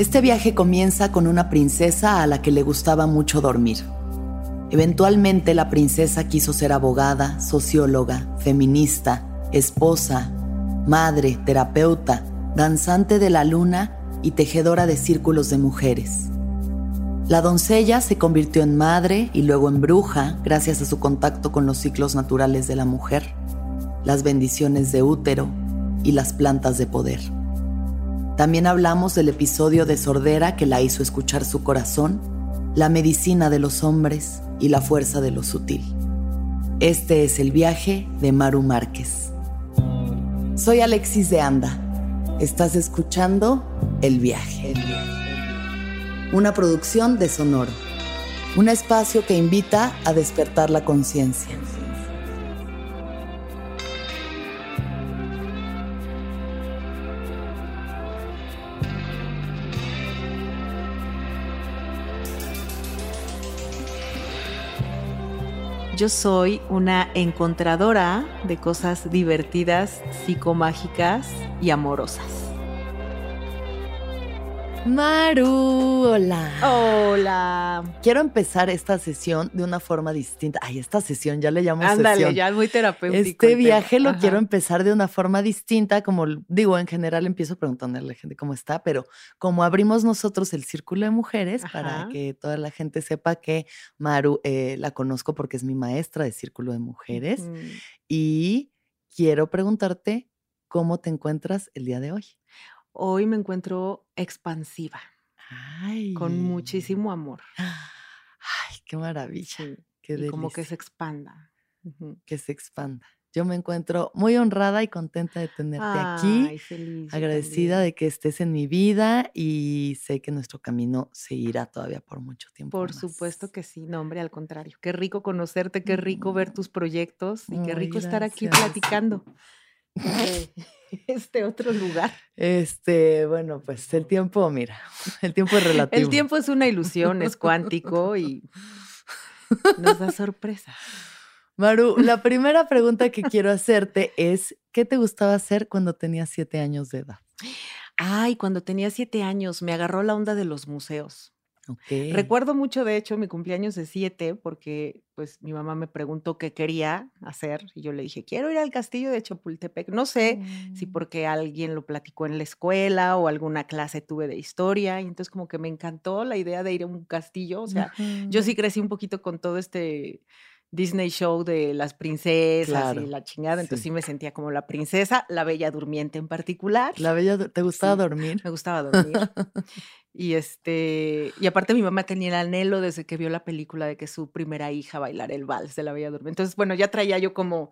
Este viaje comienza con una princesa a la que le gustaba mucho dormir. Eventualmente la princesa quiso ser abogada, socióloga, feminista, esposa, madre, terapeuta, danzante de la luna y tejedora de círculos de mujeres. La doncella se convirtió en madre y luego en bruja gracias a su contacto con los ciclos naturales de la mujer, las bendiciones de útero y las plantas de poder. También hablamos del episodio de sordera que la hizo escuchar su corazón, la medicina de los hombres y la fuerza de lo sutil. Este es el viaje de Maru Márquez. Soy Alexis de Anda. Estás escuchando El viaje. Una producción de Sonoro. Un espacio que invita a despertar la conciencia. Yo soy una encontradora de cosas divertidas, psicomágicas y amorosas. Maru, hola. Hola. Quiero empezar esta sesión de una forma distinta. Ay, esta sesión ya le llamo Ándale, sesión. ya es muy terapéutico. Este viaje lo Ajá. quiero empezar de una forma distinta, como digo, en general empiezo preguntándole a la gente cómo está, pero como abrimos nosotros el círculo de mujeres para que toda la gente sepa que Maru eh, la conozco porque es mi maestra de círculo de mujeres y quiero preguntarte cómo te encuentras el día de hoy. Hoy me encuentro expansiva, Ay. con muchísimo amor. Ay, qué maravilla. Sí, Qué y como que se expanda. Que se expanda. Yo me encuentro muy honrada y contenta de tenerte aquí, Ay, feliz. yo agradecida también. de que estés en mi vida y sé que nuestro camino seguirá todavía por mucho tiempo. Por más. supuesto que sí, no, hombre, al contrario. Qué rico conocerte, qué rico ver tus proyectos y qué Ay, rico estar aquí platicando. De este otro lugar. Este, bueno, pues el tiempo, mira, el tiempo es relativo. El tiempo es una ilusión, es cuántico y nos da sorpresa. Maru, la primera pregunta que quiero hacerte es, ¿qué te gustaba hacer cuando tenías siete años de edad? Ay, cuando tenía siete años me agarró la onda de los museos. Recuerdo mucho, de hecho, mi cumpleaños de siete, porque pues mi mamá me preguntó qué quería hacer y yo le dije, quiero ir al castillo de Chapultepec. No sé si Mm, porque alguien lo platicó en la escuela o alguna clase tuve de historia, y entonces como que me encantó la idea de ir a un castillo. O sea, yo sí crecí un poquito con todo este Disney show de las princesas Claro, y la chingada, entonces sí. me sentía como la princesa, la bella durmiente en particular. La bella, ¿te gustaba Sí, dormir? me gustaba dormir. Y este, y aparte mi mamá tenía el anhelo desde que vio la película de que su primera hija bailara el vals de la Bella Durmiente. Entonces, bueno, ya traía yo como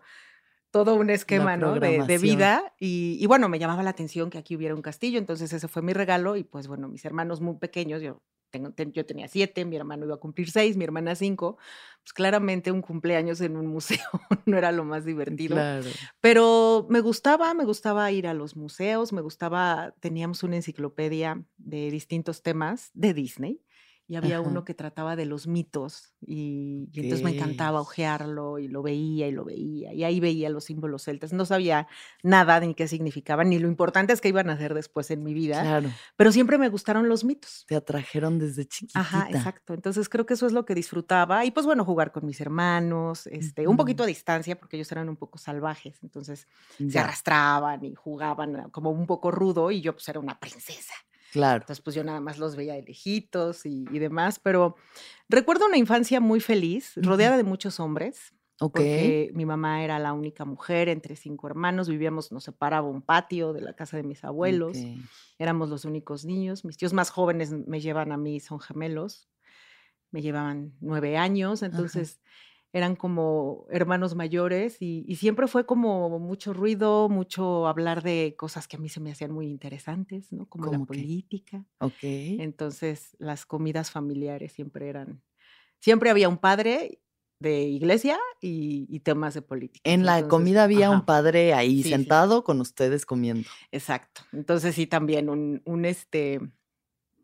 todo un esquema, ¿no? De, vida. Y, y bueno, me llamaba la atención que aquí hubiera un castillo. Entonces, ese fue mi regalo. Y pues bueno, mis hermanos muy pequeños, yo, tengo, ten- yo tenía siete, mi hermano iba a cumplir seis, mi hermana cinco. Pues claramente un cumpleaños en un museo no era lo más divertido. Claro. Pero me gustaba, me gustaba ir a los museos, me gustaba, teníamos una enciclopedia de distintos temas de Disney y había Ajá. uno que trataba de los mitos y, y entonces me encantaba ojearlo y lo veía y lo veía y ahí veía los símbolos celtas. No sabía nada ni qué significaban ni lo importante es que iban a hacer después en mi vida, Claro. pero siempre me gustaron los mitos. Te atrajeron desde chiquitita. Ajá, exacto. Entonces creo que eso es lo que disfrutaba. Y pues bueno, jugar con mis hermanos, este, un poquito a distancia, porque ellos eran un poco salvajes. Entonces se arrastraban y jugaban ah, como un poco rudo, y yo pues era una princesa. Claro. Entonces pues yo nada más los veía de lejitos y, y demás. Pero recuerdo una infancia muy feliz, rodeada de muchos hombres. Ok. Porque mi mamá era la única mujer entre cinco hermanos, vivíamos, nos separaba un patio de la casa de mis abuelos éramos los únicos niños. Mis tíos más jóvenes me llevan a mí, son gemelos, me llevaban nueve años, Ajá. Eran como hermanos mayores y, y siempre fue como mucho ruido, mucho hablar de cosas que a mí se me hacían muy interesantes, ¿no? Como la política. Ok. Entonces las comidas familiares siempre eran, siempre había un padre de iglesia y, y temas de política. En la comida había un padre ahí sí, sí, sí. sentado con ustedes comiendo. Exacto. Entonces sí, también un, un este,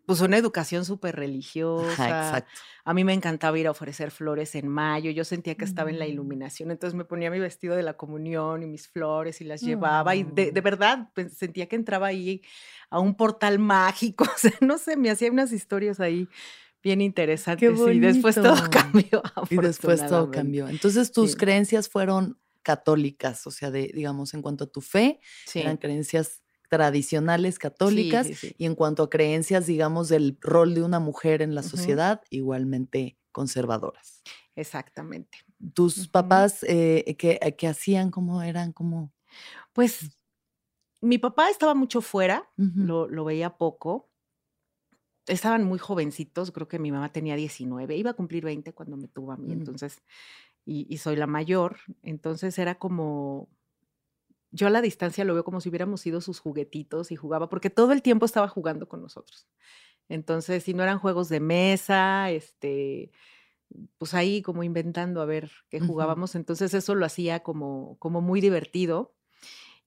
pues una educación súper religiosa. A mí me encantaba ir a ofrecer flores en mayo. Yo sentía que estaba en la mm. iluminación. Entonces me ponía mi vestido de la comunión y mis flores y las llevaba. Y de, mm. verdad sentía que entraba ahí a un portal mágico. O sea, no sé, me hacía unas historias ahí bien interesantes. y después todo cambió. Y después todo cambió. Entonces tus creencias fueron católicas, o sea, de, digamos, en cuanto a tu fe, eran creencias tradicionales católicas y en cuanto a creencias, digamos, del rol de una mujer en la sociedad, igualmente conservadoras. Exactamente. ¿Tus papás eh, ¿qué, hacían? ¿Cómo eran? ¿Cómo? Pues mi papá estaba mucho fuera, lo, lo, veía poco. Estaban muy jovencitos, creo que mi mamá tenía 19, iba a cumplir 20 cuando me tuvo a mí, entonces, y, y soy la mayor, entonces era como, yo a la distancia lo veo como si hubiéramos sido sus juguetitos y jugaba, porque todo el tiempo estaba jugando con nosotros. Entonces, si no eran juegos de mesa, este, pues ahí como inventando a ver qué jugábamos. Entonces, eso lo hacía como, como muy divertido.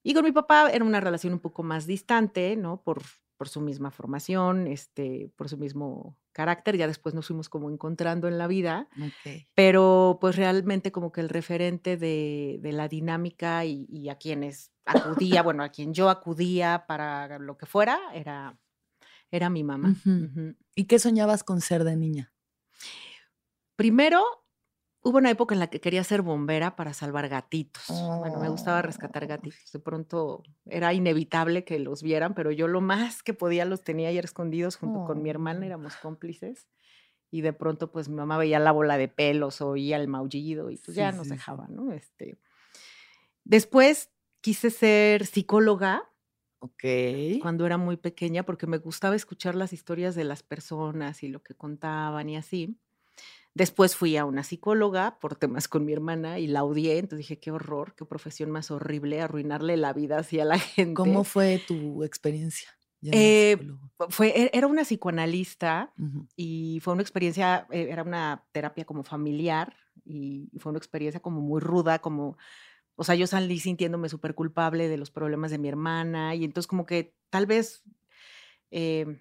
Y con mi papá era una relación un poco más distante, ¿no? Por, por su misma formación, este, por su mismo carácter, ya después nos fuimos como encontrando en la vida, pero pues realmente como que el referente de, la dinámica y, a quienes acudía, bueno, a quien yo acudía para lo que fuera, era, era mi mamá. ¿Y qué soñabas con ser de niña? Primero, Hubo una época en la que quería ser bombera para salvar gatitos. Bueno, me gustaba rescatar oh. gatitos. De pronto era inevitable que los vieran, pero yo lo más que podía los tenía ayer escondidos junto con mi hermana, oh. éramos cómplices. Y de pronto, pues mi mamá veía la bola de pelos, oía el maullido y pues ya nos dejaba, ¿no? Este. Después quise ser psicóloga. Ok. Cuando era muy pequeña, porque me gustaba escuchar las historias de las personas y lo que contaban y así. Después fui a una psicóloga por temas con mi hermana y la odié, entonces dije, qué horror, qué profesión más horrible, arruinarle la vida así a la gente. ¿Cómo fue tu experiencia? Eh, fue, e, era una psicoanalista y fue una experiencia, eh, era una terapia como familiar y fue una experiencia como muy ruda, como, o sea, yo salí sintiéndome súper culpable de los problemas de mi hermana y entonces como que tal vez... Eh,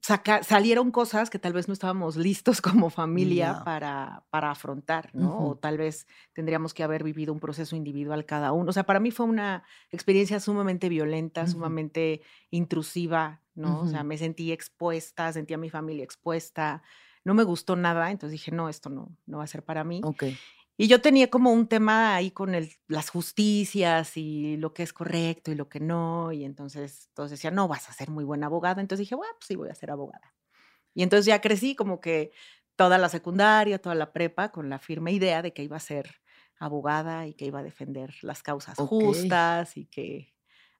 salieron cosas que tal vez no estábamos listos como familia para, para afrontar, ¿no? O tal vez tendríamos que haber vivido un proceso individual cada uno. O sea, para mí fue una experiencia sumamente violenta, sumamente intrusiva, ¿no? O sea, me sentí expuesta, sentí a mi familia expuesta, no me gustó nada, entonces dije, no, esto no, no va a ser para mí. Ok. Y yo tenía como un tema ahí con el, las justicias y lo que es correcto y lo que no. Y entonces todos decían, no, vas a ser muy buena abogada. Entonces dije, bueno, pues sí, voy a ser abogada. Y entonces ya crecí como que toda la secundaria, toda la prepa, con la firme idea de que iba a ser abogada y que iba a defender las causas justas y que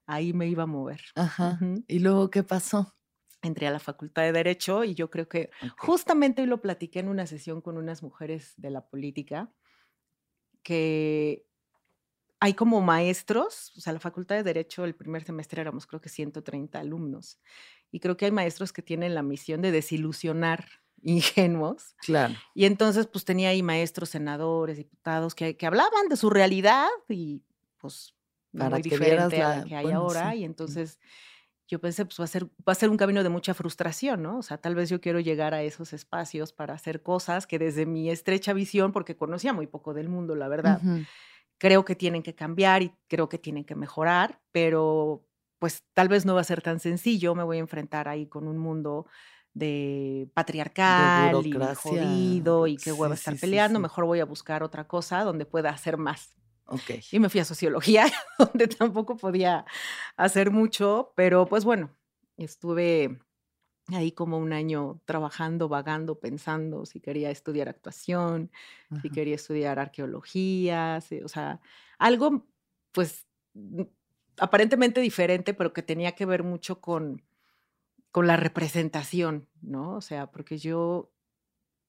ahí me iba a mover. Ajá. ¿Y luego qué pasó? Entré a la Facultad de Derecho y yo creo que justamente hoy lo platiqué en una sesión con unas mujeres de la política que hay como maestros, o sea, la Facultad de Derecho el primer semestre éramos creo que 130 alumnos, y creo que hay maestros que tienen la misión de desilusionar ingenuos. Claro. Y entonces, pues tenía ahí maestros, senadores, diputados que, que hablaban de su realidad y pues Para muy diferente a la que hay ahora. Y entonces yo pensé, pues va a, ser, va a ser un camino de mucha frustración, ¿no? O sea, tal vez yo quiero llegar a esos espacios para hacer cosas que desde mi estrecha visión, porque conocía muy poco del mundo, la verdad, creo que tienen que cambiar y creo que tienen que mejorar, pero pues tal vez no va a ser tan sencillo, me voy a enfrentar ahí con un mundo de patriarcal y jodido y qué huevo estar peleando, mejor voy a buscar otra cosa donde pueda hacer más. Y me fui a sociología, donde tampoco podía hacer mucho, pero pues bueno, estuve ahí como un año trabajando, vagando, pensando si quería estudiar actuación, si quería estudiar arqueología, o sea, algo pues aparentemente diferente, pero que tenía que ver mucho con, con la representación, ¿no? O sea, porque yo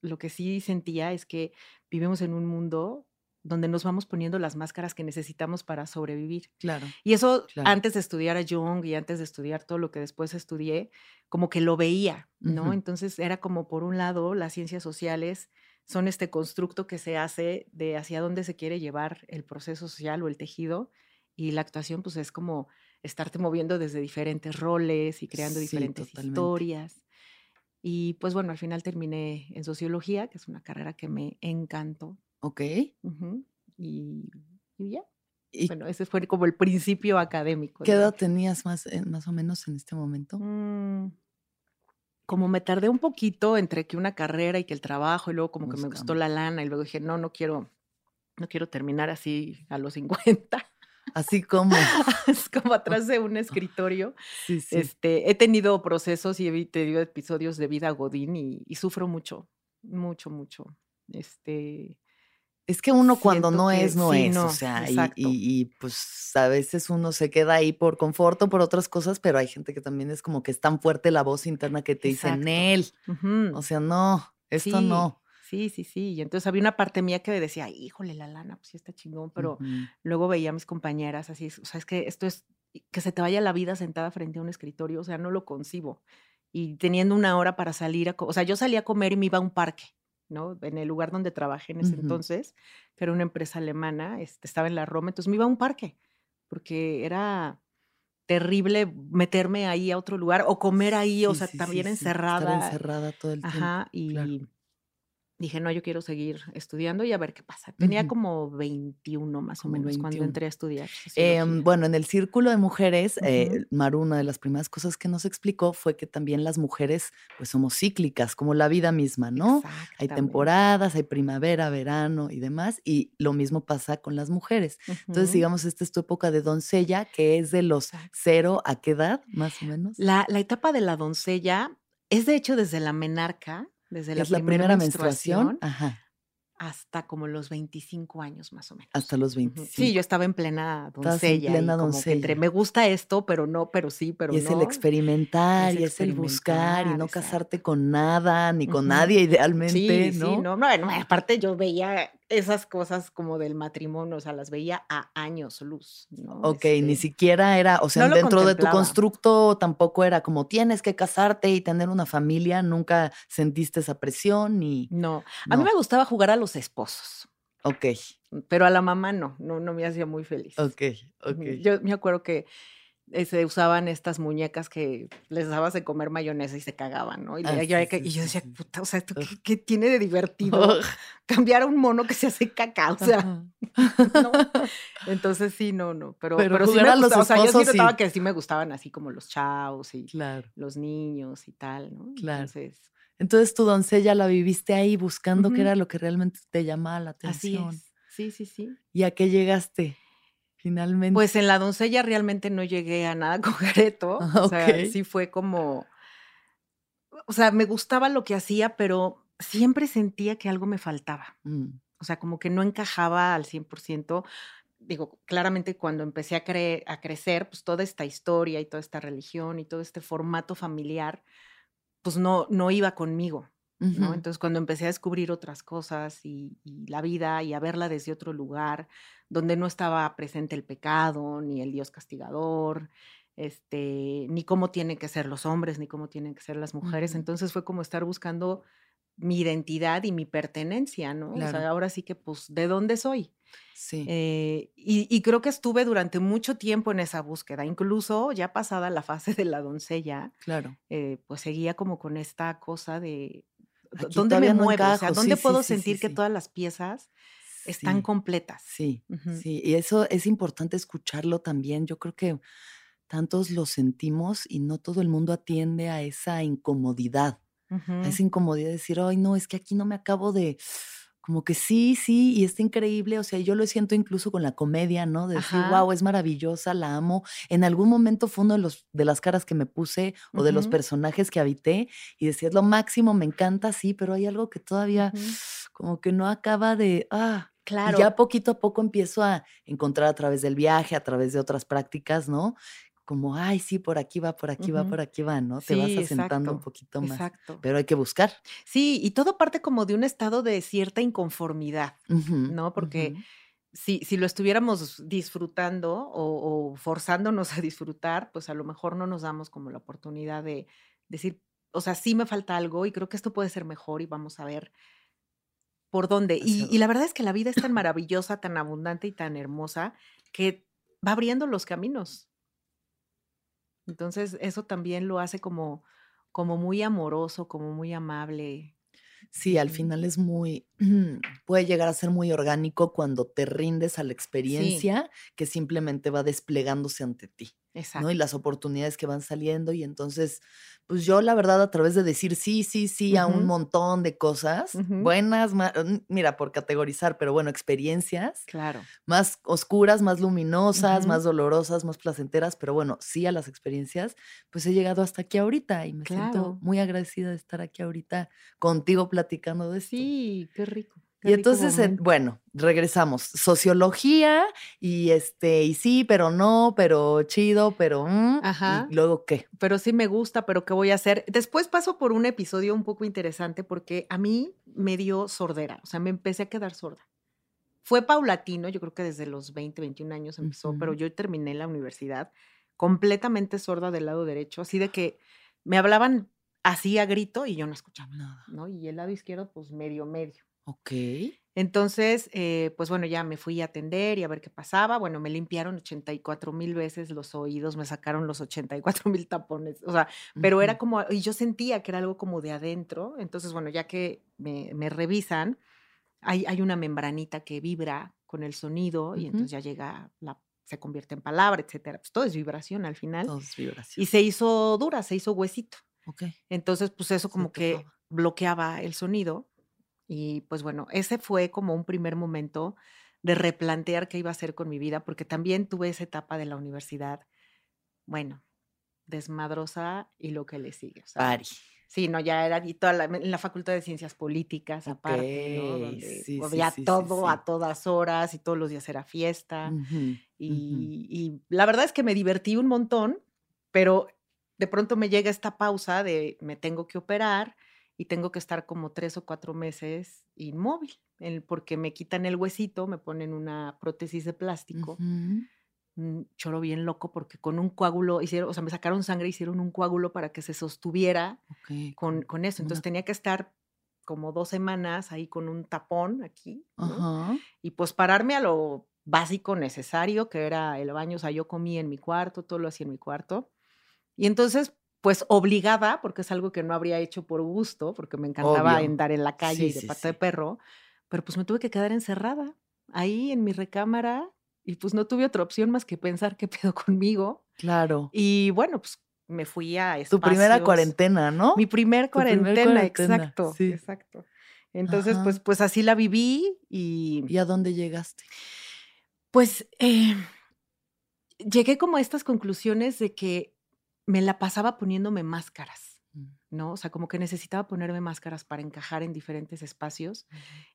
lo que sí sentía es que vivimos en un mundo donde nos vamos poniendo las máscaras que necesitamos para sobrevivir. Claro. Y eso antes de estudiar a Jung y antes de estudiar todo lo que después estudié, como que lo veía, ¿no? Entonces era como por un lado las ciencias sociales son este constructo que se hace de hacia dónde se quiere llevar el proceso social o el tejido y la actuación pues es como estarte moviendo desde diferentes roles y creando diferentes historias. Y pues bueno, al final terminé en sociología, que es una carrera que me encantó. Ok. Y, y ya. Bueno, ese fue como el principio académico. ¿Qué edad tenías más, eh, más o menos en este momento? Mm, como me tardé un poquito entre que una carrera y que el trabajo, y luego como que me gustó la lana, y luego dije, no, no quiero, no quiero terminar así a los 50. Así como. como atrás de un escritorio. Sí, sí. Este, he tenido procesos y he tenido episodios de vida godín y, y sufro mucho, mucho, mucho. Este, Es que uno cuando no que es, no sí, es. no, o sea, y, exacto. y- y, pues a veces uno se queda ahí por confort o por otras cosas, pero hay gente que también es como que es tan fuerte la voz interna que te dice. Nel, ujú. o sea, no, esto Sí, no. Sí, sí, sí. Y entonces había una parte mía que decía, híjole, la lana, pues sí está chingón, pero luego veía a mis compañeras así, o sea, es que esto es que se te vaya la vida sentada frente a un escritorio, o sea, no lo concibo. Y teniendo una hora para salir a, o sea, yo salía a comer y me iba a un parque, ¿no? En el lugar donde trabajé en ese entonces, que era una empresa alemana, este, estaba en la Roma, entonces me iba a un parque, porque era terrible meterme ahí a otro lugar o comer ahí, o sea, sí, también sí, encerrada. Estar encerrada todo el tiempo. Ajá, claro. Dije, no, yo quiero seguir estudiando y a ver qué pasa. Tenía como 21 más o menos cuando 21. entré a estudiar Em, bueno, en el círculo de mujeres, eh. Maru, una de las primeras cosas que nos explicó fue que también las mujeres, pues somos cíclicas, como la vida misma, ¿no? Hay temporadas, hay primavera, verano y demás, y lo mismo pasa con las mujeres. Entonces, digamos, esta es tu época de doncella, que es de los cero a qué edad, más o menos. La, la etapa de la doncella es de hecho desde la menarca, desde la es la primera primera menstruación, menstruación ajá, hasta como los 25 años más o menos. hasta los Ujú. Sí, 25. yo estaba en plena en doncella plena como que entre doncella. me gusta esto, pero no, pero sí, pero Y es el experimentar, Es y es el buscar, y no exacto. casarte con nada, ni con nadie idealmente, Sí, sí, no, no, aparte yo veía esas cosas como del matrimonio, o sea, las veía a años luz, ¿no? Ok, ni Este, siquiera era, o sea, no dentro de tu constructo tampoco era como tienes que casarte y tener una familia, nunca sentiste esa presión ni No, a mí me gustaba jugar a los esposos, Ok, pero a la mamá no, no, no me hacía muy feliz. ok, ok. Yo me acuerdo que se usaban estas muñecas que les dabas de comer mayonesa y se cagaban, ¿no? Y, Ah, yo, sí, sí, y yo sí, decía, puta, o sea, ¿esto qué, qué tiene de divertido? Cambiar a un mono que se hace caca, o sea. Entonces sí, no, no, pero, Pero pero, sí me los gustaba, o sea, yo sí esposos, notaba que sí me gustaban así como los chavos y Claro, los niños y tal, ¿no? claro. Entonces, Entonces tu doncella la viviste ahí buscando qué era lo que realmente te llamaba la así atención. es, sí, sí, sí. ¿Y a qué llegaste finalmente? Pues en la doncella realmente no llegué a nada concreto, Ah, o sea, sí fue como, o sea, me gustaba lo que hacía, pero siempre sentía que algo me faltaba. Mm, O sea, como que no encajaba al 100%. Digo, claramente cuando empecé a, cre- a crecer, pues toda esta historia y toda esta religión y todo este formato familiar, pues no, no iba conmigo, Entonces cuando empecé a descubrir otras cosas y, y la vida y a verla desde otro lugar, donde no estaba presente el pecado, ni el Dios castigador, este, ni cómo tienen que ser los hombres, ni cómo tienen que ser las mujeres, entonces fue como estar buscando mi identidad y mi pertenencia, ¿no? O Claro, sea, ahora sí que, pues, ¿de dónde soy? sí. Eh, y, y creo que estuve durante mucho tiempo en esa búsqueda, incluso ya pasada la fase de la doncella, Claro. eh, pues seguía como con esta cosa de "¿Dó- Aquí dónde me no muevo, o sea, dónde Sí, puedo sí, sí, sentir que todas las piezas están completas. sí, sí. Y eso es importante escucharlo también. Yo creo que tantos lo sentimos y no todo el mundo atiende a esa incomodidad, a esa incomodidad de decir, ay, no, es que aquí no me acabo de, como que sí, sí, y está increíble. O sea, yo lo siento incluso con la comedia, ¿no? De decir, Ajá, wow, es maravillosa, la amo. En algún momento fue uno de, los, de las caras que me puse o de los personajes que habité y decía, es lo máximo, me encanta, sí, pero hay algo que todavía como que no acaba de, ah, y ya Claro, poquito a poco empiezo a encontrar a través del viaje, a través de otras prácticas, ¿no? Como, ay, sí, por aquí va, por aquí va, por aquí va, ¿no? Te vas asentando un poquito más, exacto. pero hay que buscar. Sí, y todo parte como de un estado de cierta inconformidad, ¿no? Porque si, si lo estuviéramos disfrutando o, o forzándonos a disfrutar, pues a lo mejor no nos damos como la oportunidad de decir, o sea, sí me falta algo y creo que esto puede ser mejor y vamos a ver por dónde. Y, la verdad es que la vida es tan maravillosa, tan abundante y tan hermosa que va abriendo los caminos. Entonces, eso también lo hace como como muy amoroso, como muy amable. Sí, al final es muy, puede llegar a ser muy orgánico cuando te rindes a la experiencia que simplemente va desplegándose ante ti. Exacto. Y las oportunidades que van saliendo y entonces, pues yo la verdad a través de decir sí, sí, sí a un montón de cosas, buenas, mira, por categorizar, pero bueno, experiencias. Claro. Más oscuras, más luminosas, más dolorosas, más placenteras, pero bueno, sí a las experiencias, pues he llegado hasta aquí ahorita y me siento muy agradecida de estar aquí ahorita contigo platicando de esto. Sí, qué rico y entonces, bueno, regresamos. Sociología y este, y sí, pero no, pero chido, pero. Mm, Ajá. ¿Y luego qué? Pero sí me gusta, pero ¿qué voy a hacer? Después paso por un episodio un poco interesante porque a mí me dio sordera, o sea, me empecé a quedar sorda. Fue paulatino, yo creo que desde los 20, 21 años empezó, pero yo terminé la universidad completamente sorda del lado derecho, así de que me hablaban así a grito y yo no escuchaba nada, ¿no? Y el lado izquierdo, pues medio, medio. Ok. Entonces, eh, pues bueno, ya me fui a atender y a ver qué pasaba. Bueno, me limpiaron 84 mil veces los oídos, me sacaron los 84 mil tapones, o sea, pero era como, y yo sentía que era algo como de adentro. Entonces, bueno, ya que me, revisan, hay, hay, una membranita que vibra con el sonido y entonces ya llega, la, se convierte en palabra, etcétera. Pues todo es vibración al final. Todo es vibración. Y se hizo dura, se hizo huesito. Ok. Entonces, pues eso como que bloqueaba el sonido y pues bueno, ese fue como un primer momento de replantear qué iba a hacer con mi vida, porque también tuve esa etapa de la universidad, bueno, desmadrosa y lo que le sigue. Pari. Sí, no, ya era y toda la, en la Facultad de Ciencias Políticas, aparte, ¿no? Donde había todo a todas horas y todos los días era fiesta. y, y la verdad es que me divertí un montón, pero de pronto me llega esta pausa de me tengo que operar y tengo que estar como tres o cuatro meses inmóvil, porque me quitan el huesito, me ponen una prótesis de plástico. Un choro bien loco porque con un coágulo hicieron, o sea, me sacaron sangre, hicieron un coágulo para que se sostuviera con, con, eso. Entonces tenía que estar como dos semanas ahí con un tapón aquí y pues pararme a lo básico necesario, que era el baño. O sea, yo comía en mi cuarto, todo lo hacía en mi cuarto. Y entonces, pues obligada, porque es algo que no habría hecho por gusto, porque me encantaba andar en la calle y de pata de perro, pero pues me tuve que quedar encerrada ahí en mi recámara y pues no tuve otra opción más que pensar qué pedo conmigo. Claro. Y bueno, pues me fui a espacios. Tu primera cuarentena, ¿no? Mi primer cuarentena, exacto, exacto. Entonces, pues, pues así la viví y... ¿Y a dónde llegaste? Pues eh, llegué como a estas conclusiones de que me la pasaba poniéndome máscaras, mm. ¿no? O sea, como que necesitaba ponerme máscaras para encajar en diferentes espacios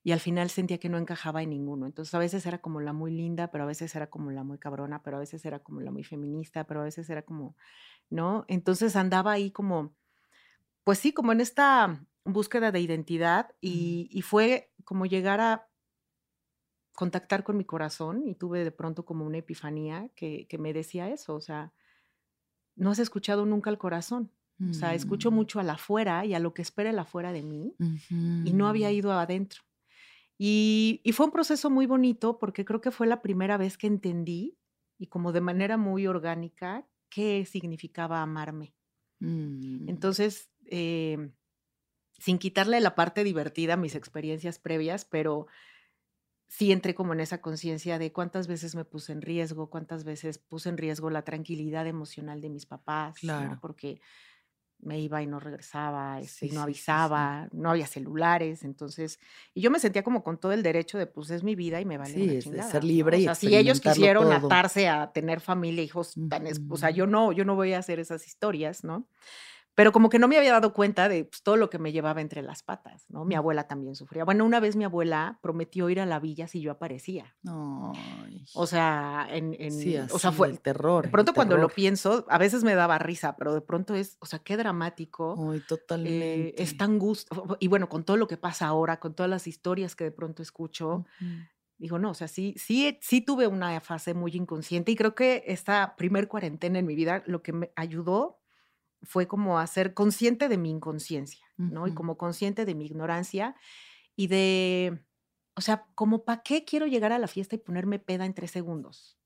y al final sentía que no encajaba en ninguno. Entonces a veces era como la muy linda, pero a veces era como la muy cabrona, pero a veces era como la muy feminista, pero a veces era como, ¿no? Entonces andaba ahí como, pues sí, como en esta búsqueda de identidad y, fue como llegar a contactar con mi corazón y tuve de pronto como una epifanía que, que me decía eso, o sea, no has escuchado nunca el corazón. O sea, escucho mm. mucho al afuera y a lo que espera el afuera de mí y no había ido adentro. Y, fue un proceso muy bonito porque creo que fue la primera vez que entendí y como de manera muy orgánica qué significaba amarme. Mm. Entonces, em, sin quitarle la parte divertida a mis experiencias previas, pero sí entré como en esa conciencia de cuántas veces me puse en riesgo, cuántas veces puse en riesgo la tranquilidad emocional de mis papás, claro. porque me iba y no regresaba, este, y no avisaba, no había celulares, entonces, y yo me sentía como con todo el derecho de, pues es mi vida y me vale sí, chingada, ser libre y o sea, si ellos quisieron atarse a tener familia, hijos, tan, o sea, yo no, yo no voy a hacer esas historias, ¿no? Pero como que no me había dado cuenta de pues, todo lo que me llevaba entre las patas, ¿no? Mi abuela también sufría. Bueno, una vez mi abuela prometió ir a la villa si yo aparecía. O sea, en, o sea, fue el terror. De pronto cuando lo pienso, a veces me daba risa, pero de pronto es, o sea, qué dramático. Ay, eh, totalmente. es tan gusto. Y bueno, con todo lo que pasa ahora, con todas las historias que de pronto escucho, digo, no, o sea, sí, sí, sí tuve una fase muy inconsciente y creo que esta primer cuarentena en mi vida lo que me ayudó fue como a ser consciente de mi inconsciencia, ¿no? Y como consciente de mi ignorancia y de, o sea, como para qué quiero llegar a la fiesta y ponerme peda en tres segundos.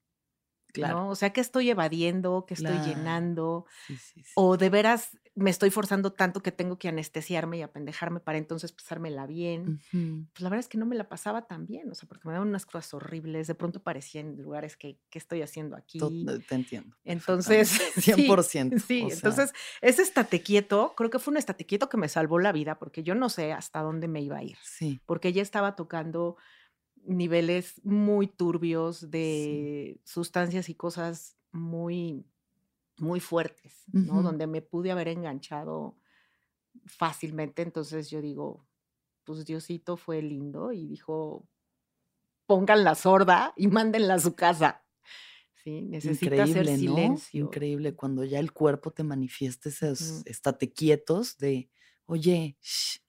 ¿No? O sea, ¿qué estoy evadiendo? ¿Qué estoy Claro. llenando? Sí, sí, sí. O de veras me estoy forzando tanto que tengo que anestesiarme y apendejarme para entonces pasármela bien. Ujú. Pues la verdad es que no me la pasaba tan bien, o sea, porque me daban unas cosas horribles. De pronto parecía en lugares que, ¿qué estoy haciendo aquí? Te entiendo. Entonces, perfectamente. sí, 100%. sí, o sea, entonces ese estate quieto, creo que fue un estate quieto que me salvó la vida, porque yo no sé hasta dónde me iba a ir, sí, porque ella estaba tocando niveles muy turbios sí. de sustancias y cosas muy, muy fuertes. Donde me pude haber enganchado fácilmente. Entonces yo digo, pues Diosito fue lindo y dijo, pónganla sorda y mándenla a su casa. Sí, necesita hacer Increíble, ¿no? silencio. Increíble cuando ya el cuerpo te manifiesta esos estate quietos de, oye, shh,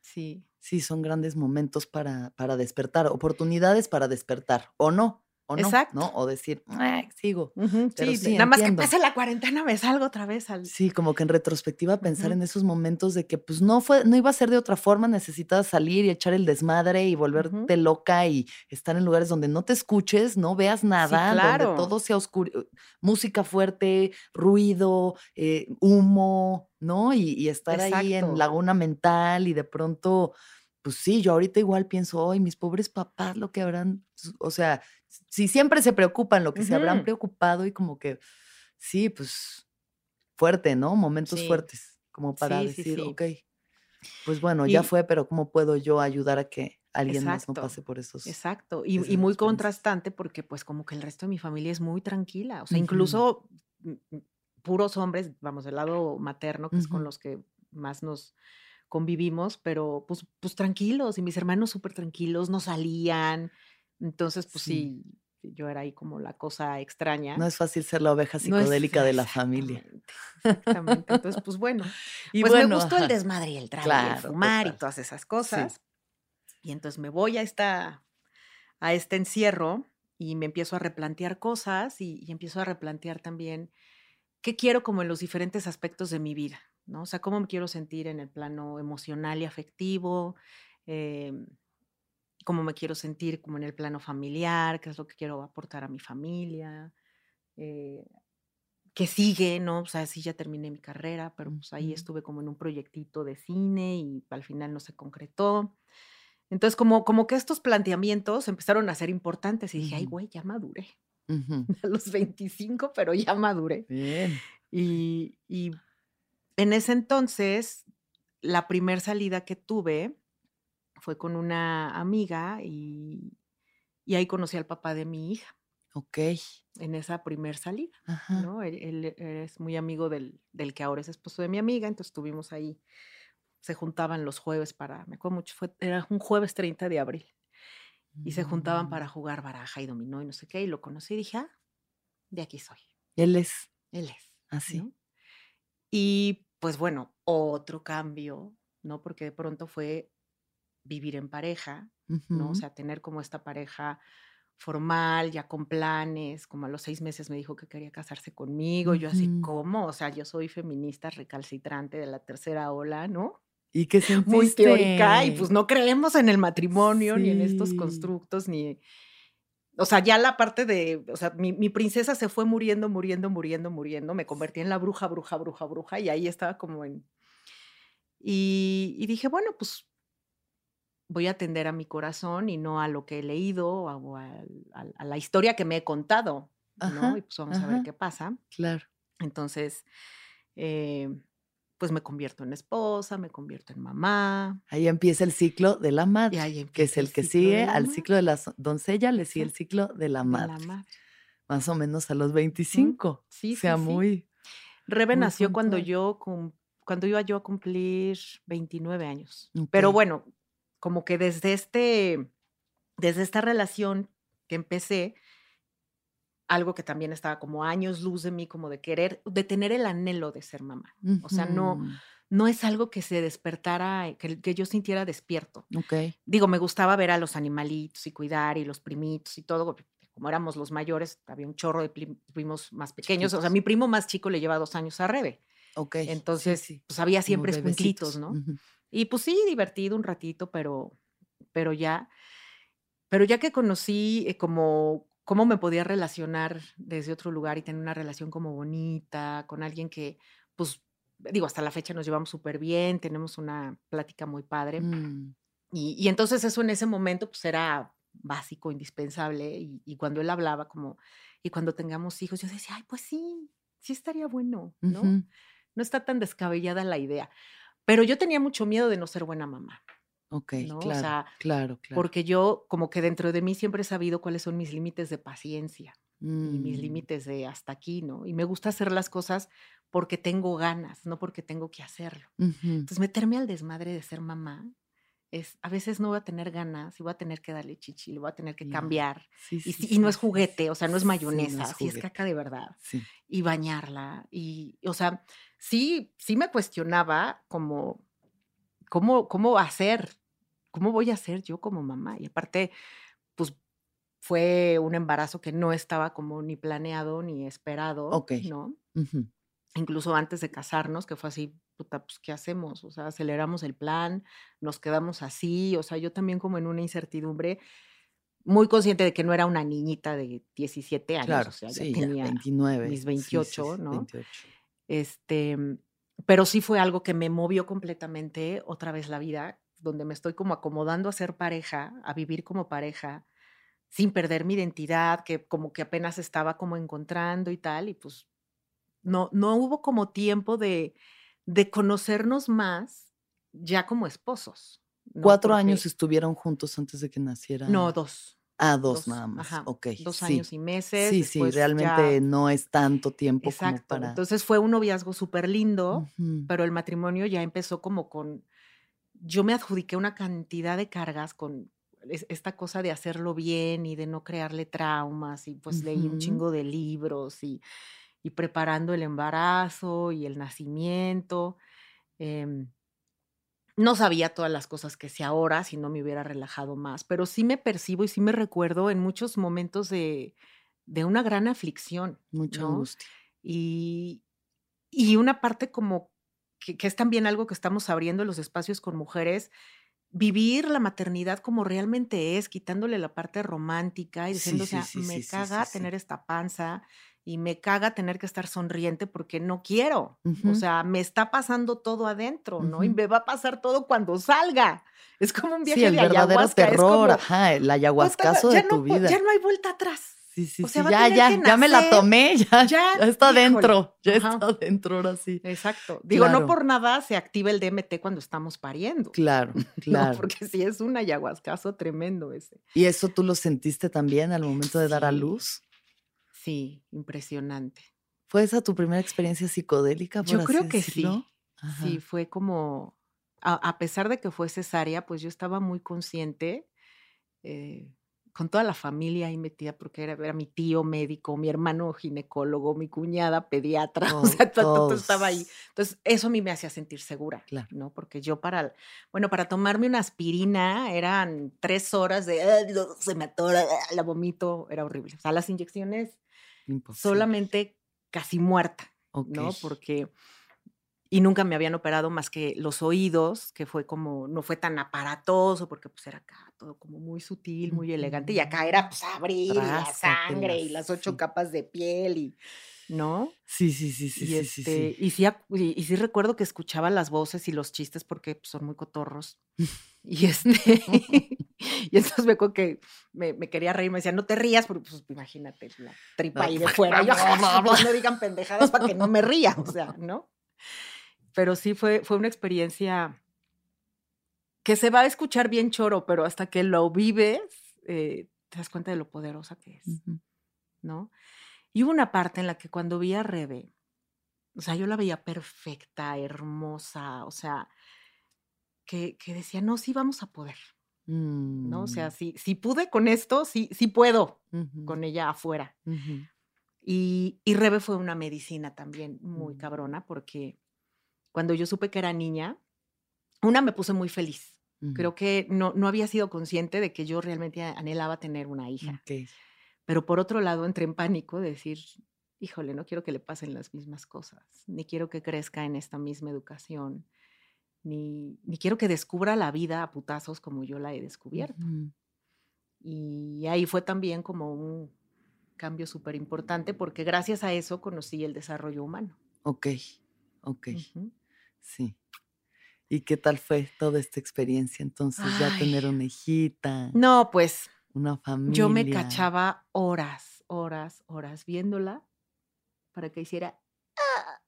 Sí, sí, son grandes momentos para, para despertar, oportunidades para despertar, o no, o no, ¿no? exacto. O decir, "Ah, sigo. Pero Sí, sí, nada más que pase la cuarentena, me salgo otra vez al... Sí, como que en retrospectiva pensar en esos momentos de que pues no fue, no iba a ser de otra forma, necesitabas salir y echar el desmadre y volverte loca y estar en lugares donde no te escuches, no veas Sí, nada, donde claro. todo sea oscuro, música fuerte, ruido, eh, humo, ¿no? Y, y estar ahí en laguna mental y de pronto, pues sí, yo ahorita igual pienso, ay, mis pobres papás, lo que habrán, o sea, si siempre se preocupan, lo que se habrán preocupado y como que, sí, pues fuerte, ¿no? Momentos Sí, fuertes, como para sí, decir, sí. ok, pues bueno, ya fue, pero ¿cómo puedo yo ayudar a que alguien más no exacto, pase por esos, exacto. Y, muy contrastante porque pues como que el resto de mi familia es muy tranquila. O sea, incluso mm, mm, puros hombres, vamos, del lado materno, que es con los que más nos convivimos, pero pues, pues tranquilos. Y mis hermanos súper tranquilos, no salían. Entonces, pues Sí, sí, yo era ahí como la cosa no extraña. es fácil ser la oveja No psicodélica de la familia. exactamente. Entonces, pues bueno, Y pues me gustó el desmadre y el trago y el claro, fumar y todas esas Sí, cosas. Y entonces me voy a esta, a este encierro y me empiezo a replantear cosas y, y empiezo a replantear también qué quiero como en los diferentes aspectos de mi vida, ¿no? O sea, cómo me quiero sentir en el plano emocional y afectivo, em, cómo me quiero sentir como en el plano familiar, qué es lo que quiero aportar a mi familia, eh, qué sigue, ¿no? O sea, sí ya terminé mi carrera, pero pues ahí estuve como en un proyectito de cine y al final no se concretó. Entonces, como, como que estos planteamientos empezaron a ser importantes y dije, ay, güey, ya maduré. A los 25, pero ya maduré. Bien. Y, y en ese entonces, la primer salida que tuve fue con una amiga y, y ahí conocí al papá de mi hija Ok. en esa primer salida, Ajá. ¿no? Él, él es muy amigo del, del que ahora es esposo de mi amiga, entonces estuvimos ahí, se juntaban los jueves para, me acuerdo mucho, fue, era un jueves 30 de abril, y se juntaban Mm, para jugar baraja y dominó y no sé qué, y lo conocí y dije, ah, de aquí soy, Él es él es, así. ¿no? Y pues bueno, otro cambio, ¿no? Porque de pronto fue vivir en pareja, ¿no? O sea, tener como esta pareja formal, ya con planes, como a los seis meses me dijo que quería casarse conmigo, yo así. ¿cómo? O sea, yo soy feminista recalcitrante de la tercera ola, ¿no? ¿Y qué Muy teórica y pues no creemos en el matrimonio ni en estos constructos, ni... O sea, ya la parte de, o sea, mi, mi princesa se fue muriendo, muriendo, muriendo, muriendo, me convertí en la bruja, bruja, bruja, bruja, y ahí estaba como en... Y, y dije, bueno, pues voy a atender a mi corazón y no a lo que he leído o a, a- a la historia que me he contado, ¿no? Y pues vamos a ver qué pasa. claro. Entonces, eh, pues me convierto en esposa, me convierto en mamá, Ahí empieza el ciclo de la madre, que es el el que de sigue al ciclo de la doncella, le sigue el ciclo de la de madre, la madre. más o menos a los Ujú. 25. O Sí, sí, sea, sí. muy, Rebe muy nació cuando yo, cuando iba yo a cumplir 29 años. Pero Ok. bueno, como que desde este, desde esta relación que empecé, algo que también estaba como años luz de mí, como de querer, de tener el anhelo de ser mamá. O sea, no, no es algo que se despertara, que, que yo sintiera despierto. Ok. Digo, me gustaba ver a los animalitos y cuidar y los primitos y todo. Como éramos los mayores, había un chorro de prim- primos más pequeños. O sea, mi primo más chico le lleva dos años a Rebe. Ok. Sí, Entonces, sí. pues había siempre escuinclitos. ¿no? Ujú. Y pues sí, divertido un ratito, pero, pero ya, pero ya que conocí eh, como, cómo me podía relacionar desde otro lugar y tener una relación como bonita, con alguien que, pues, digo, hasta la fecha nos llevamos súper bien, tenemos una plática muy padre. Mm, Y, y entonces eso en ese momento, pues, era básico, indispensable. Y, y cuando él hablaba como, y cuando tengamos hijos, yo decía, ay, pues sí, sí estaría bueno, ¿no? No está tan descabellada la idea. Pero yo tenía mucho miedo de no ser buena mamá, Ok, ¿no? O claro, sea, claro, claro. porque yo como que dentro de mí siempre he sabido cuáles son mis límites de paciencia y mis Mm, límites de hasta aquí, ¿no? Y me gusta hacer las cosas porque tengo ganas, no porque tengo que hacerlo. Entonces, meterme al desmadre de ser mamá es, a veces no voy a tener ganas y voy a tener que darle chichi, le voy a tener que cambiar. Sí, Y, sí, y no es juguete, o sea, no es sí, no mayonesa, es sí es caca de verdad. Sí. Y bañarla. Y, o sea, sí, sí me cuestionaba como, ¿cómo, cómo hacer? ¿Cómo voy a hacer yo como mamá? Y aparte, pues fue un embarazo que no estaba como ni planeado ni esperado, Ok. ¿no? Ujú. incluso antes de casarnos, que fue así, puta, pues, ¿qué hacemos? O sea, aceleramos el plan, nos quedamos así, o sea, yo también como en una incertidumbre, muy consciente de que no era una niñita de 17 años, Claro, o sea, ya sí, ya, tenía 29. mis sí, sí, 28, sí, ¿no? 28. Este, pero sí fue algo que me movió completamente otra vez la vida, donde me estoy como acomodando a ser pareja, a vivir como pareja, sin perder mi identidad, que como que apenas estaba como encontrando y tal, y pues no, no hubo como tiempo de, de conocernos más ya como esposos. ¿no? Cuatro años Porque- estuvieron juntos antes de que naciera. No, dos. Ah, dos, dos, nada más. ajá, ok. Dos sí. años y meses. Sí, sí, realmente ya- no es tanto tiempo Exacto. como para. Entonces fue un noviazgo súper lindo, Ujú. pero el matrimonio ya empezó como con. Yo me adjudiqué una cantidad de cargas con es- esta cosa de hacerlo bien y de no crearle traumas. Y pues leí un chingo de libros y, y preparando el embarazo y el nacimiento. em, no sabía todas las cosas que sé ahora si no me hubiera relajado más, pero sí me percibo y sí me recuerdo en muchos momentos de, de una gran aflicción. Mucha ¿no? angustia. Y, y una parte como que, que es también algo que estamos abriendo los espacios con mujeres, vivir la maternidad como realmente es, quitándole la parte romántica y Sí, diciendo, o sea, sí, me caga tener esta panza y me caga tener que estar sonriente porque no quiero. O sea, me está pasando todo adentro, ¿no? Y me va a pasar todo cuando salga. Es como un viaje el de verdadero ayahuasca. es terror, como, ajá, el ayahuascazo ya de no tu vida. Ya no hay vuelta atrás. Sí, sí, o sí, sea, a ya, ya, ya me la tomé, ya, ya, ya está híjole, dentro, ya ajá. está dentro ahora sí. Exacto. Digo, no por nada se activa el DMT cuando estamos pariendo. Claro, No, claro. porque sí es un ayahuascazo tremendo ese. ¿Y eso tú lo sentiste también al momento de dar a Sí. luz? Sí, impresionante. ¿Fue esa tu primera experiencia psicodélica, por Yo así creo que sí. Ajá. Sí, fue como, a, a pesar de que fue cesárea, pues yo estaba muy consciente, eh, con toda la familia ahí metida, porque era, era mi tío médico, mi hermano ginecólogo, mi cuñada pediatra, o Todo- sea, todo, todo estaba ahí. Entonces, eso a mí me hacía sentir segura, Claro. ¿no? Porque yo para, bueno, para tomarme una aspirina eran tres horas de, "Ay, no, se me atora, ah, la vomito, era horrible. O sea, las inyecciones Imposible. solamente casi muerta, ¿no? Porque, y nunca me habían operado más que los oídos, que fue como, no fue tan aparatoso, porque pues era acá todo como muy sutil, muy elegante, y acá era pues abrir y la sangre y Trácatelas, las ocho sí. capas de piel y, ¿no? Sí, sí, sí, sí, y, sí, sí, este, sí. y sí, y, y sí recuerdo que escuchaba las voces y los chistes porque pues, son muy cotorros. Y este, y entonces me acuerdo que me, me quería reír, me decía, no te rías, porque pues imagínate la tripa ahí de fuera. Y yo, pues, no digan pendejadas para que no me ría, o sea, ¿no? Pero sí fue, fue una experiencia que se va a escuchar bien choro, pero hasta que lo vives, eh, te das cuenta de lo poderosa que es. ¿no? Y hubo una parte en la que cuando vi a Rebe, o sea, yo la veía perfecta, hermosa, o sea, que, que decía, no, sí vamos a poder, ¿no? O sea, Mm, si, si pude con esto, sí, sí puedo con ella afuera. Y, y Rebe fue una medicina también muy Mm. cabrona, porque cuando yo supe que era niña, una me puse muy feliz. Ujú. Creo que no, no había sido consciente de que yo realmente anhelaba tener una hija. Ok. Pero por otro lado, entré en pánico de decir, híjole, no quiero que le pasen las mismas cosas, ni quiero que crezca en esta misma educación, ni, ni quiero que descubra la vida a putazos como yo la he descubierto. Ujú. Y ahí fue también como un, cambio súper importante porque gracias a eso conocí el desarrollo humano. Ok, ok, sí. ¿Y qué tal fue toda esta experiencia entonces ya tener una hijita? No, pues una familia. Yo me cachaba horas, horas, horas viéndola para que hiciera ¡ah!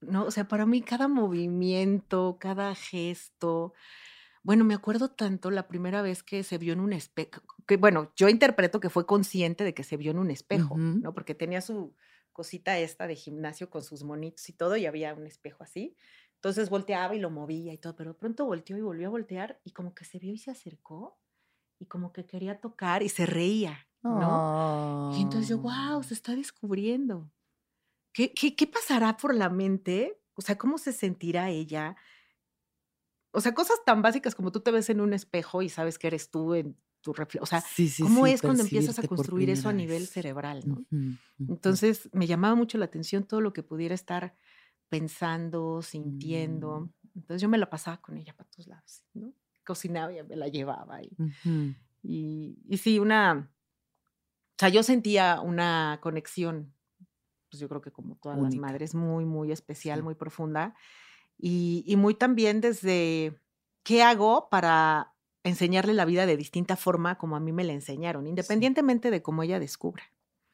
no, o sea, para mí cada movimiento, cada gesto, bueno, me acuerdo tanto la primera vez que se vio en un espejo, que bueno, yo interpreto que fue consciente de que se vio en un espejo, ¿no? Porque tenía su cosita esta de gimnasio con sus monitos y todo, y había un espejo así. Entonces volteaba y lo movía y todo, pero pronto volteó y volvió a voltear y como que se vio y se acercó y como que quería tocar y se reía, ¿no? Y entonces yo, wow, se está descubriendo. ¿Qué, qué, qué pasará por la mente? O sea, ¿cómo se sentirá ella? O sea, cosas tan básicas como tú te ves en un espejo y sabes que eres tú en tu reflejo. O sea, ¿cómo es cuando empiezas a construir eso a nivel cerebral? ¿no? Entonces, me llamaba mucho la atención todo lo que pudiera estar pensando, sintiendo. Mm. Entonces, yo me la pasaba con ella para todos lados, ¿no? Cocinaba y me la llevaba. Y, y, sí, una. O sea, yo sentía una conexión, pues yo creo que como todas las madres, muy, muy especial, muy profunda y, muy también desde qué hago para enseñarle la vida de distinta forma como a mí me la enseñaron, independientemente de cómo ella descubra.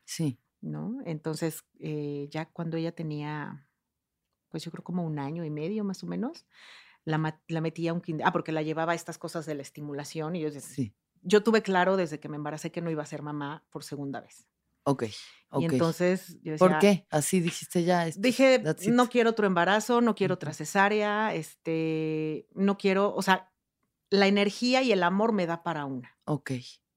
Sí. ¿No? Entonces, eh, ya cuando ella tenía, pues yo creo como un año y medio más o menos, la, la metía a un kinder, ah, porque la llevaba a estas cosas de la estimulación y yo, sí. yo tuve claro desde que me embaracé que no iba a ser mamá por segunda vez. Ok, Y entonces yo decía, ¿Por qué? Así dijiste ya. dije, no quiero otro embarazo, no quiero otra cesárea, este, no quiero, o sea, la energía y el amor me da para una. Ok.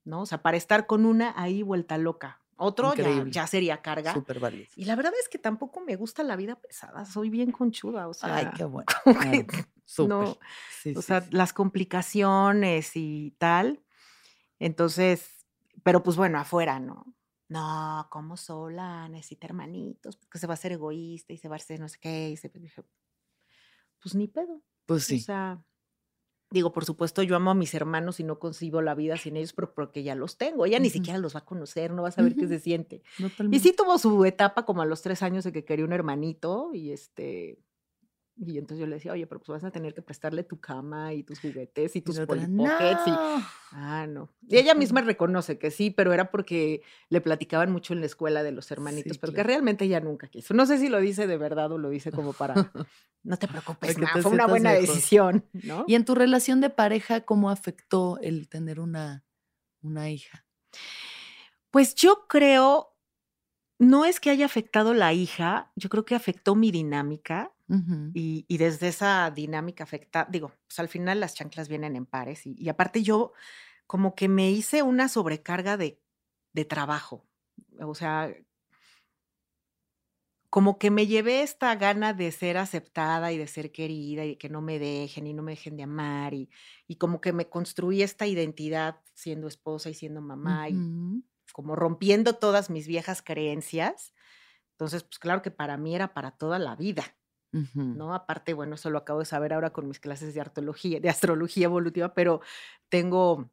¿No? O sea, para estar con una ahí vuelta loca. Otro ya, ya, sería carga. Súper válido. Y la verdad es que tampoco me gusta la vida pesada. Soy bien conchuda. O sea, Ay, qué bueno. no, o sea, las complicaciones y tal. Entonces, pero pues bueno, afuera, ¿no? no, como sola, necesita hermanitos, porque se va a ser egoísta y se va a hacer no sé qué. Y se, pues ni pedo. Pues sí. O sea, digo, por supuesto, yo amo a mis hermanos y no concibo la vida sin ellos, pero porque ya los tengo. Ella ni siquiera los va a conocer, no va a saber qué se siente. Y sí tuvo su etapa como a los tres años de que quería un hermanito y este, y entonces yo le decía, oye, pero pues vas a tener que prestarle tu cama y tus juguetes y tus y ah, no. Y ella misma reconoce que sí, pero era porque le platicaban mucho en la escuela de los hermanitos, pero que realmente ella nunca quiso. No sé si lo dice de verdad o lo dice como para, no te preocupes, fue una buena decisión, ¿no? Y en tu relación de pareja, ¿cómo afectó el tener una, una hija? Pues yo creo, no es que haya afectado la hija, yo creo que afectó mi dinámica y, desde esa dinámica afecta, digo, pues al final las chanclas vienen en pares y, aparte yo como que me hice una sobrecarga de, de trabajo, o sea, como que me llevé esta gana de ser aceptada y de ser querida y que no me dejen y no me dejen de amar y, y como que me construí esta identidad siendo esposa y siendo mamá y como rompiendo todas mis viejas creencias. Entonces, pues claro que para mí era para toda la vida. ¿No? Aparte, bueno, eso lo acabo de saber ahora con mis clases de artología, de astrología evolutiva, pero tengo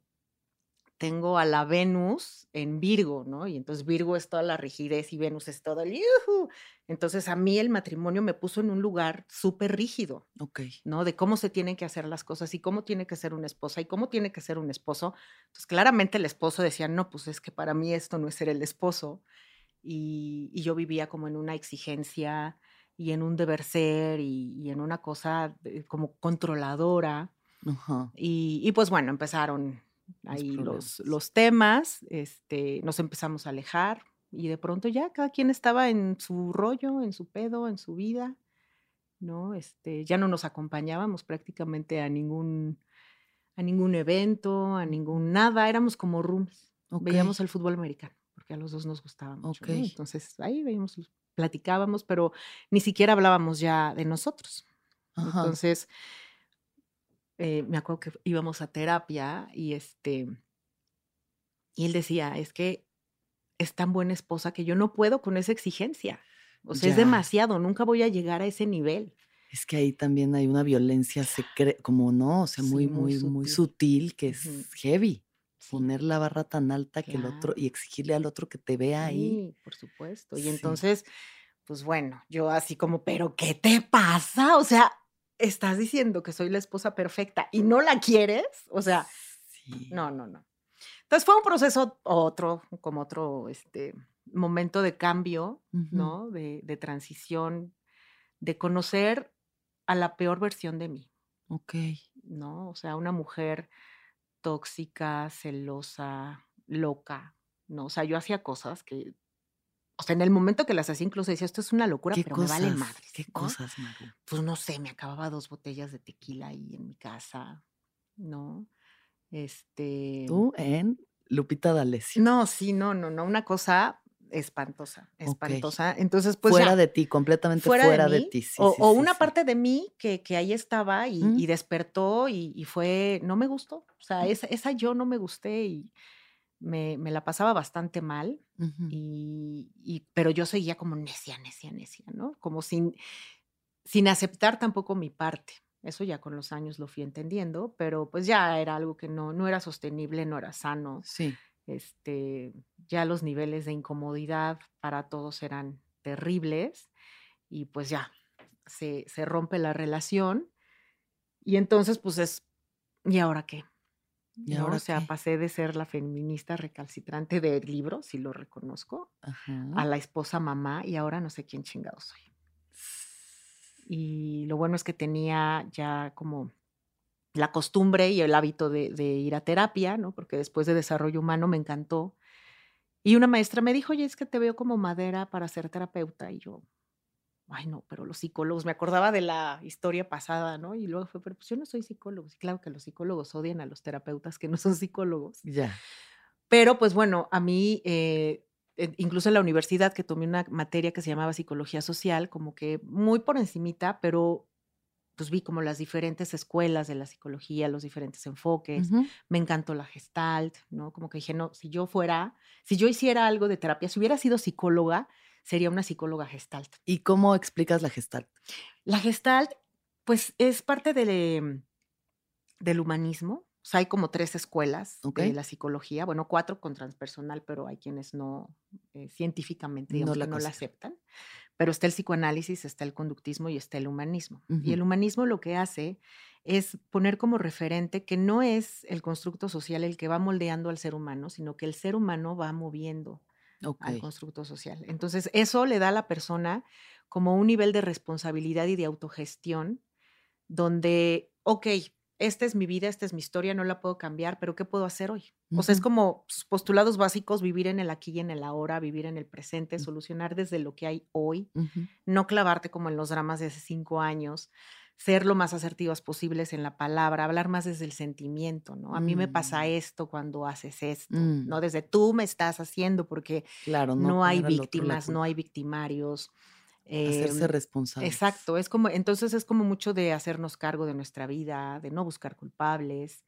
tengo a la Venus en Virgo, ¿no? Y entonces Virgo es toda la rigidez y Venus es todo el yuhu. Entonces a mí el matrimonio me puso en un lugar súper rígido, ok, ¿no? De cómo se tienen que hacer las cosas y cómo tiene que ser una esposa y cómo tiene que ser un esposo. Entonces claramente el esposo decía, no, pues es que para mí esto no es ser el esposo. Y, y yo vivía como en una exigencia y en un deber ser y, en una cosa como controladora. Y, pues bueno, empezaron ahí los, los, temas, este, nos empezamos a alejar y de pronto ya cada quien estaba en su rollo, en su pedo, en su vida, ¿no? Este, ya no nos acompañábamos prácticamente a ningún, a ningún evento, a ningún nada, éramos como rooms. Veíamos el fútbol americano, porque a los dos nos gustaba mucho. Entonces ahí veíamos platicábamos, pero ni siquiera hablábamos ya de nosotros. Entonces, eh, me acuerdo que íbamos a terapia y este, y él decía, es que es tan buena esposa que yo no puedo con esa exigencia. O sea, es demasiado, nunca voy a llegar a ese nivel. Es que ahí también hay una violencia como no, o sea, muy, muy, muy sutil, que es heavy. Poner la barra tan alta que el otro y exigirle al otro que te vea ahí. Sí, por supuesto. Y entonces, pues bueno, yo así como, pero ¿qué te pasa? O sea, estás diciendo que soy la esposa perfecta y no la quieres. O sea, no, no, no. Entonces fue un proceso otro, como otro este, momento de cambio, ¿no? De, de, transición, de conocer a la peor versión de mí. Ok. ¿No? O sea, una mujer tóxica, celosa, loca, ¿no? O sea, yo hacía cosas que, o sea, en el momento que las hacía incluso decía, esto es una locura, pero me vale madre. ¿Qué cosas, Maru? Pues no sé, me acababa dos botellas de tequila ahí en mi casa, ¿no? Este... Tú en Lupita D'Alessio. No, sí, no, no, no, una cosa espantosa, espantosa. Entonces, pues. Fuera de ti, completamente fuera, de, ti. o, una parte de mí que, que ahí estaba y, despertó y, fue, no me gustó. O sea, esa, esa yo no me gusté y me, me la pasaba bastante mal. y, pero yo seguía como necia, necia, necia, ¿no? Como sin, sin aceptar tampoco mi parte. Eso ya con los años lo fui entendiendo, pero pues ya era algo que no, no era sostenible, no era sano. Sí este, ya los niveles de incomodidad para todos eran terribles y pues ya se, rompe la relación y entonces pues es, ¿y ahora qué? ¿Y ahora o sea, pasé de ser la feminista recalcitrante del libro, si lo reconozco, a la esposa mamá y ahora no sé quién chingado soy. Y lo bueno es que tenía ya como la costumbre y el hábito de, ir a terapia, ¿no? Porque después de desarrollo humano me encantó. Y una maestra me dijo, oye, es que te veo como madera para ser terapeuta. Y yo, ay, no, pero los psicólogos, me acordaba de la historia pasada, ¿no? Y luego fue, pero pues yo no soy psicólogo. Y claro que los psicólogos odian a los terapeutas que no son psicólogos. Ya. Pero pues bueno, a mí, eh, incluso en la universidad que tomé una materia que se llamaba psicología social, como que muy por encimita, pero pues vi como las diferentes escuelas de la psicología, los diferentes enfoques. Me encantó la gestalt, ¿no? Como que dije, no, si yo fuera, si yo hiciera algo de terapia, si hubiera sido psicóloga, sería una psicóloga gestalt. ¿Y cómo explicas la gestalt? La gestalt, pues es parte de, del humanismo. O sea, hay como tres escuelas de la psicología, bueno, cuatro con transpersonal, pero hay quienes no, eh, científicamente, digamos, no, no la aceptan. Pero está el psicoanálisis, está el conductismo y está el humanismo. Y el humanismo lo que hace es poner como referente que no es el constructo social el que va moldeando al ser humano, sino que el ser humano va moviendo al constructo social. Entonces, eso le da a la persona como un nivel de responsabilidad y de autogestión donde, ok, esta es mi vida, esta es mi historia, no la puedo cambiar, pero ¿qué puedo hacer hoy? O sea, es como postulados básicos, vivir en el aquí y en el ahora, vivir en el presente, mm. solucionar desde lo que hay hoy, no clavarte como en los dramas de hace cinco años, ser lo más asertivas posibles en la palabra, hablar más desde el sentimiento, ¿no? A mí me pasa mm. esto cuando haces esto, mm. ¿no? Desde tú me estás haciendo, porque claro, no hay víctimas, no hay victimarios. Hacerse em, responsable. Exacto, es como, entonces es como mucho de hacernos cargo de nuestra vida, de no buscar culpables,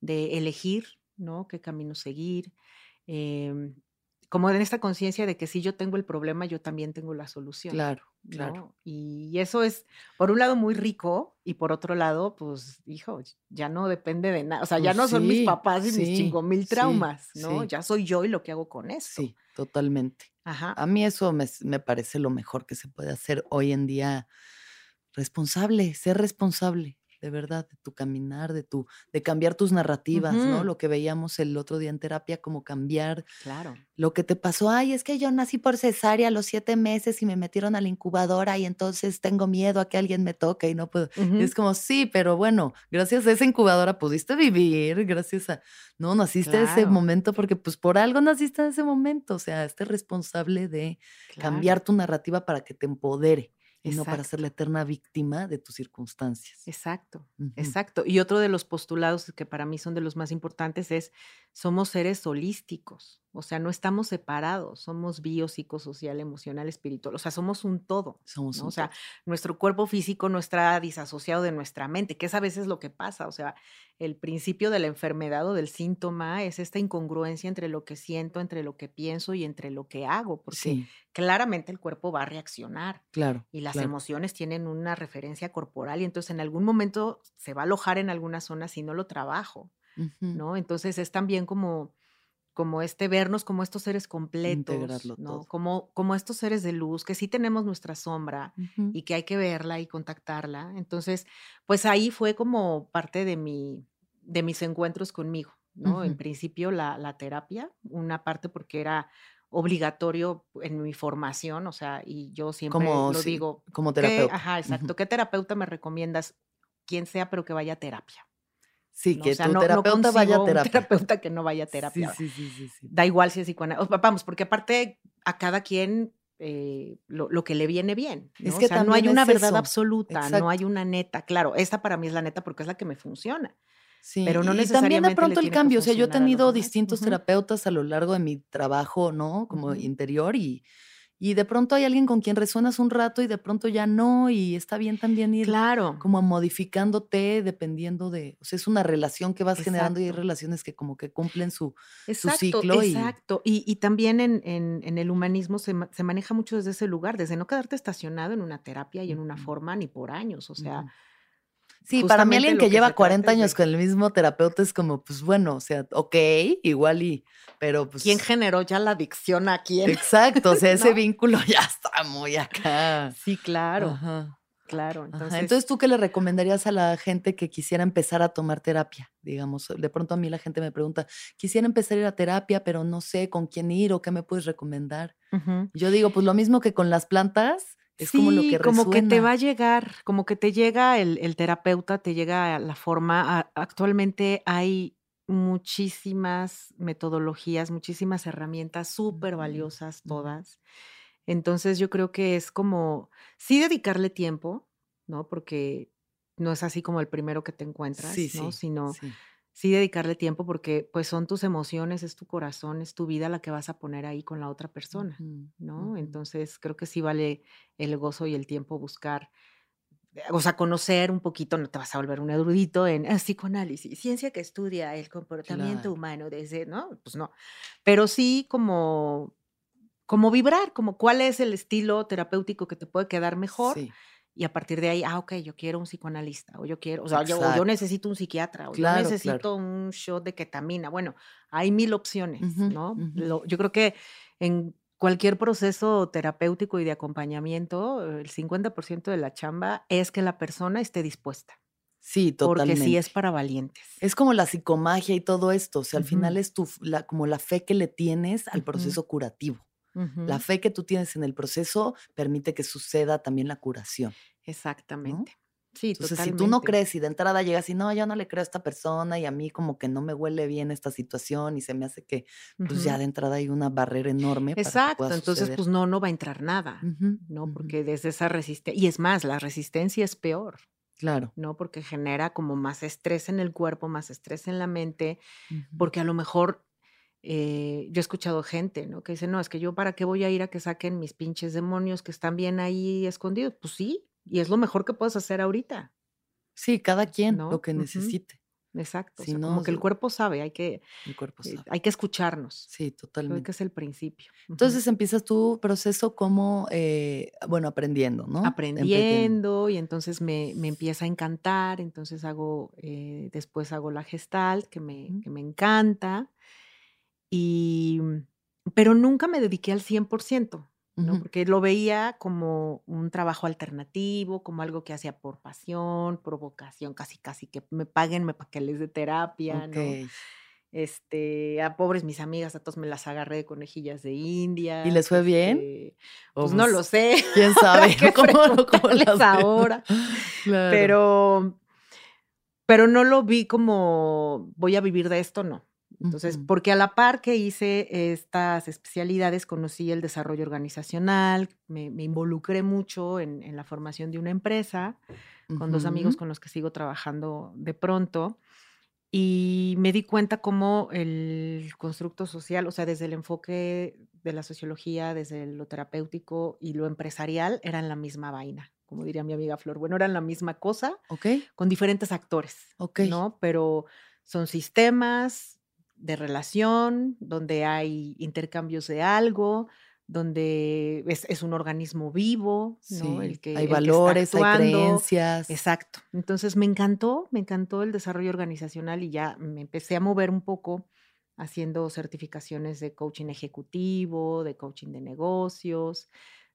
de elegir, ¿no? Qué camino seguir. Em, como en esta conciencia de que si yo tengo el problema, yo también tengo la solución. Claro, claro. Y eso es, por un lado, muy rico y por otro lado, pues, hijo, ya no depende de nada. O sea, ya pues no son mis papás y mis cinco mil traumas, ¿no? Ya soy yo y lo que hago con eso. Sí, totalmente. Ajá. A mí eso me, me parece lo mejor que se puede hacer hoy en día. Responsable, ser responsable de verdad, de tu caminar, de tu, de cambiar tus narrativas, ¿no? Lo que veíamos el otro día en terapia, como cambiar claro. lo que te pasó. Ay, es que yo nací por cesárea a los siete meses y me metieron a la incubadora y entonces tengo miedo a que alguien me toque y no puedo. es como, sí, pero bueno, gracias a esa incubadora pudiste vivir, gracias a, no, naciste en ese momento porque pues por algo naciste en ese momento. O sea, esté responsable de cambiar tu narrativa para que te empodere y no para ser la eterna víctima de tus circunstancias. Exacto, exacto. Y otro de los postulados que para mí son de los más importantes es, somos seres holísticos. O sea, no estamos separados, somos bio, psicosocial, emocional, espiritual, o sea, somos un todo. Somos O sea, nuestro cuerpo físico no está disasociado de nuestra mente, que es a veces lo que pasa. O sea, el principio de la enfermedad o del síntoma es esta incongruencia entre lo que siento, entre lo que pienso y entre lo que hago, porque claramente el cuerpo va a reaccionar. Claro. Y las emociones tienen una referencia corporal y entonces en algún momento se va a alojar en alguna zona si no lo trabajo. ¿no? Entonces es también como como este vernos como estos seres completos, ¿no? Como, como estos seres de luz, que sí tenemos nuestra sombra y que hay que verla y contactarla. Entonces, pues ahí fue como parte de, mi, de mis encuentros conmigo, ¿no? En principio la, la, terapia, una parte porque era obligatorio en mi formación, o sea, y yo siempre lo digo. Como terapeuta. ajá, exacto. ¿Qué terapeuta me recomiendas? Quien sea, pero que vaya a terapia. Sí, que tu terapeuta vaya a terapia. Un terapeuta que no vaya a terapia. Sí, sí, sí, sí, Da igual si es psicoanálisis. Vamos, porque aparte a cada quien eh, lo, que le viene bien. Es que o sea, no hay una verdad absoluta, no hay una neta. Claro, esta para mí es la neta porque es la que me funciona. Sí, pero no y también de pronto el cambio. O sea, yo he tenido distintos terapeutas a lo largo de mi trabajo, ¿no? Como interior y y de pronto hay alguien con quien resuenas un rato y de pronto ya no, y está bien también ir claro. como modificándote dependiendo de, o sea, es una relación que vas generando y hay relaciones que como que cumplen su, su ciclo. Exacto, y, y, también en, en, el humanismo se, se, maneja mucho desde ese lugar, desde no quedarte estacionado en una terapia y en una forma ni por años, o sea... Sí, para mí alguien que, lleva 40 años con el mismo terapeuta es como, pues bueno, o sea, ok, igual y, pero pues... ¿Quién generó ya la adicción a quién? Exacto, o sea, ese vínculo ya está muy acá. Sí, claro. Claro, entonces... entonces, ¿tú qué le recomendarías a la gente que quisiera empezar a tomar terapia? Digamos, de pronto a mí la gente me pregunta, quisiera empezar a ir a terapia, pero no sé con quién ir o qué me puedes recomendar. Yo digo, pues lo mismo que con las plantas, es como lo que como que te va a llegar, como que te llega el, terapeuta, te llega la forma. actualmente hay muchísimas metodologías, muchísimas herramientas súper valiosas todas. Entonces yo creo que es como, sí dedicarle tiempo, ¿no? Porque no es así como el primero que te encuentras, ¿no? Sino sí dedicarle tiempo porque pues son tus emociones, es tu corazón, es tu vida la que vas a poner ahí con la otra persona, ¿no? Entonces creo que sí vale el gozo y el tiempo buscar, eh, o sea, conocer un poquito, no te vas a volver un erudito en ah, psicoanálisis, ciencia que estudia el comportamiento humano desde, ¿no? Pues no, pero sí como como vibrar, como cuál es el estilo terapéutico que te puede quedar mejor. Sí y a partir de ahí, ah, ok, yo quiero un psicoanalista, o yo quiero, o sea, yo, yo, necesito un psiquiatra, o yo necesito un shot de ketamina. Bueno, hay mil opciones, ¿no? yo creo que en cualquier proceso terapéutico y de acompañamiento, el 50% de la chamba es que la persona esté dispuesta. Sí, totalmente. Porque sí es para valientes. Es como la psicomagia y todo esto. O sea, al final es tu, la, como la fe que le tienes al proceso curativo. La fe que tú tienes en el proceso permite que suceda también la curación. Exactamente. Sí, Entonces, si tú no crees y de entrada llegas y no, yo no le creo a esta persona y a mí como que no me huele bien esta situación y se me hace que pues ya de entrada hay una barrera enorme. Exacto, entonces pues no, no va a entrar nada, ¿no? Porque desde esa resistencia, y es más, la resistencia es peor. Claro. ¿No? Porque genera como más estrés en el cuerpo, más estrés en la mente, porque a lo mejor eh, yo he escuchado gente, ¿no? Que dice, no, es que yo para qué voy a ir a que saquen mis pinches demonios que están bien ahí escondidos. Pues sí, y es lo mejor que puedes hacer ahorita. Sí, cada quien lo que necesite. Exacto. como que el cuerpo sabe, hay que, el cuerpo eh, hay que escucharnos. Sí, totalmente. Creo que es el principio. Entonces empiezas tu proceso como, eh, bueno, aprendiendo, ¿no? Aprendiendo y entonces me, me, empieza a encantar, entonces hago, después hago la gestal, que me, que me encanta. Y, pero nunca me dediqué al 100%, ¿no? Porque lo veía como un trabajo alternativo, como algo que hacía por pasión, por vocación, casi, casi que me paguen para que les dé terapia, ¿no? Este, a pobres mis amigas, a todos me las agarré de conejillas de India. ¿Y les fue bien? Este, pues no lo sé. ¿Quién sabe? ¿Cómo, cómo las ahora? Pero, pero no lo vi como voy a vivir de esto, no. Entonces, porque a la par que hice estas especialidades, conocí el desarrollo organizacional, me, involucré mucho en, la formación de una empresa, con dos amigos con los que sigo trabajando de pronto, y me di cuenta cómo el constructo social, o sea, desde el enfoque de la sociología, desde lo terapéutico y lo empresarial, eran la misma vaina como diría mi amiga Flor. Bueno, eran la misma cosa, con diferentes actores, ¿no? Pero son sistemas, de relación, donde hay intercambios de algo, donde es, un organismo vivo, ¿no? El que, hay valores, hay creencias. Exacto. Entonces me encantó, me encantó el desarrollo organizacional y ya me empecé a mover un poco haciendo certificaciones de coaching ejecutivo, de coaching de negocios,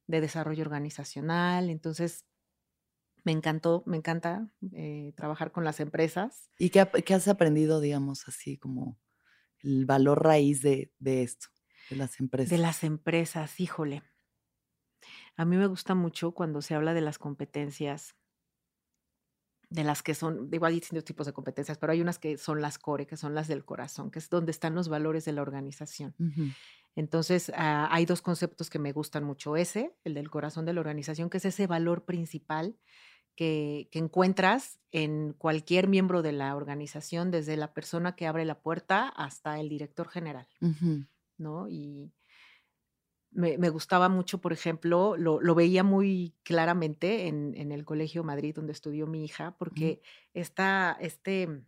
de desarrollo organizacional. Entonces, me encantó, me encanta eh, trabajar con las empresas. ¿Y qué, has aprendido, digamos, así como el valor raíz de, esto, de las empresas? De las empresas, híjole. A mí me gusta mucho cuando se habla de las competencias, de las que son, igual hay distintos tipos de competencias, pero hay unas que son las core, que son las del corazón, que es donde están los valores de la organización. Entonces, ah, hay dos conceptos que me gustan mucho. Ese, el del corazón de la organización, que es ese valor principal que, encuentras en cualquier miembro de la organización, desde la persona que abre la puerta hasta el director general, ¿no? Y me, gustaba mucho, por ejemplo, lo, veía muy claramente en, el Colegio Madrid, donde estudió mi hija, porque esta, este,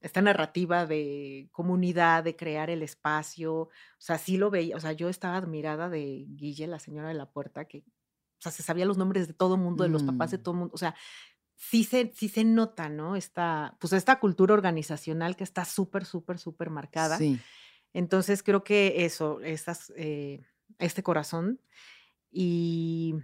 esta narrativa de comunidad, de crear el espacio, o sea, sí lo veía, o sea, yo estaba admirada de Guille, la señora de la puerta, que o sea, se sabía los nombres de todo mundo, de los papás de mm. todo mundo, o sea, sí se, sí se nota, ¿no? Esta, pues esta cultura organizacional que está súper, súper, súper marcada. Sí. Entonces creo que eso, estas, eh, este corazón y,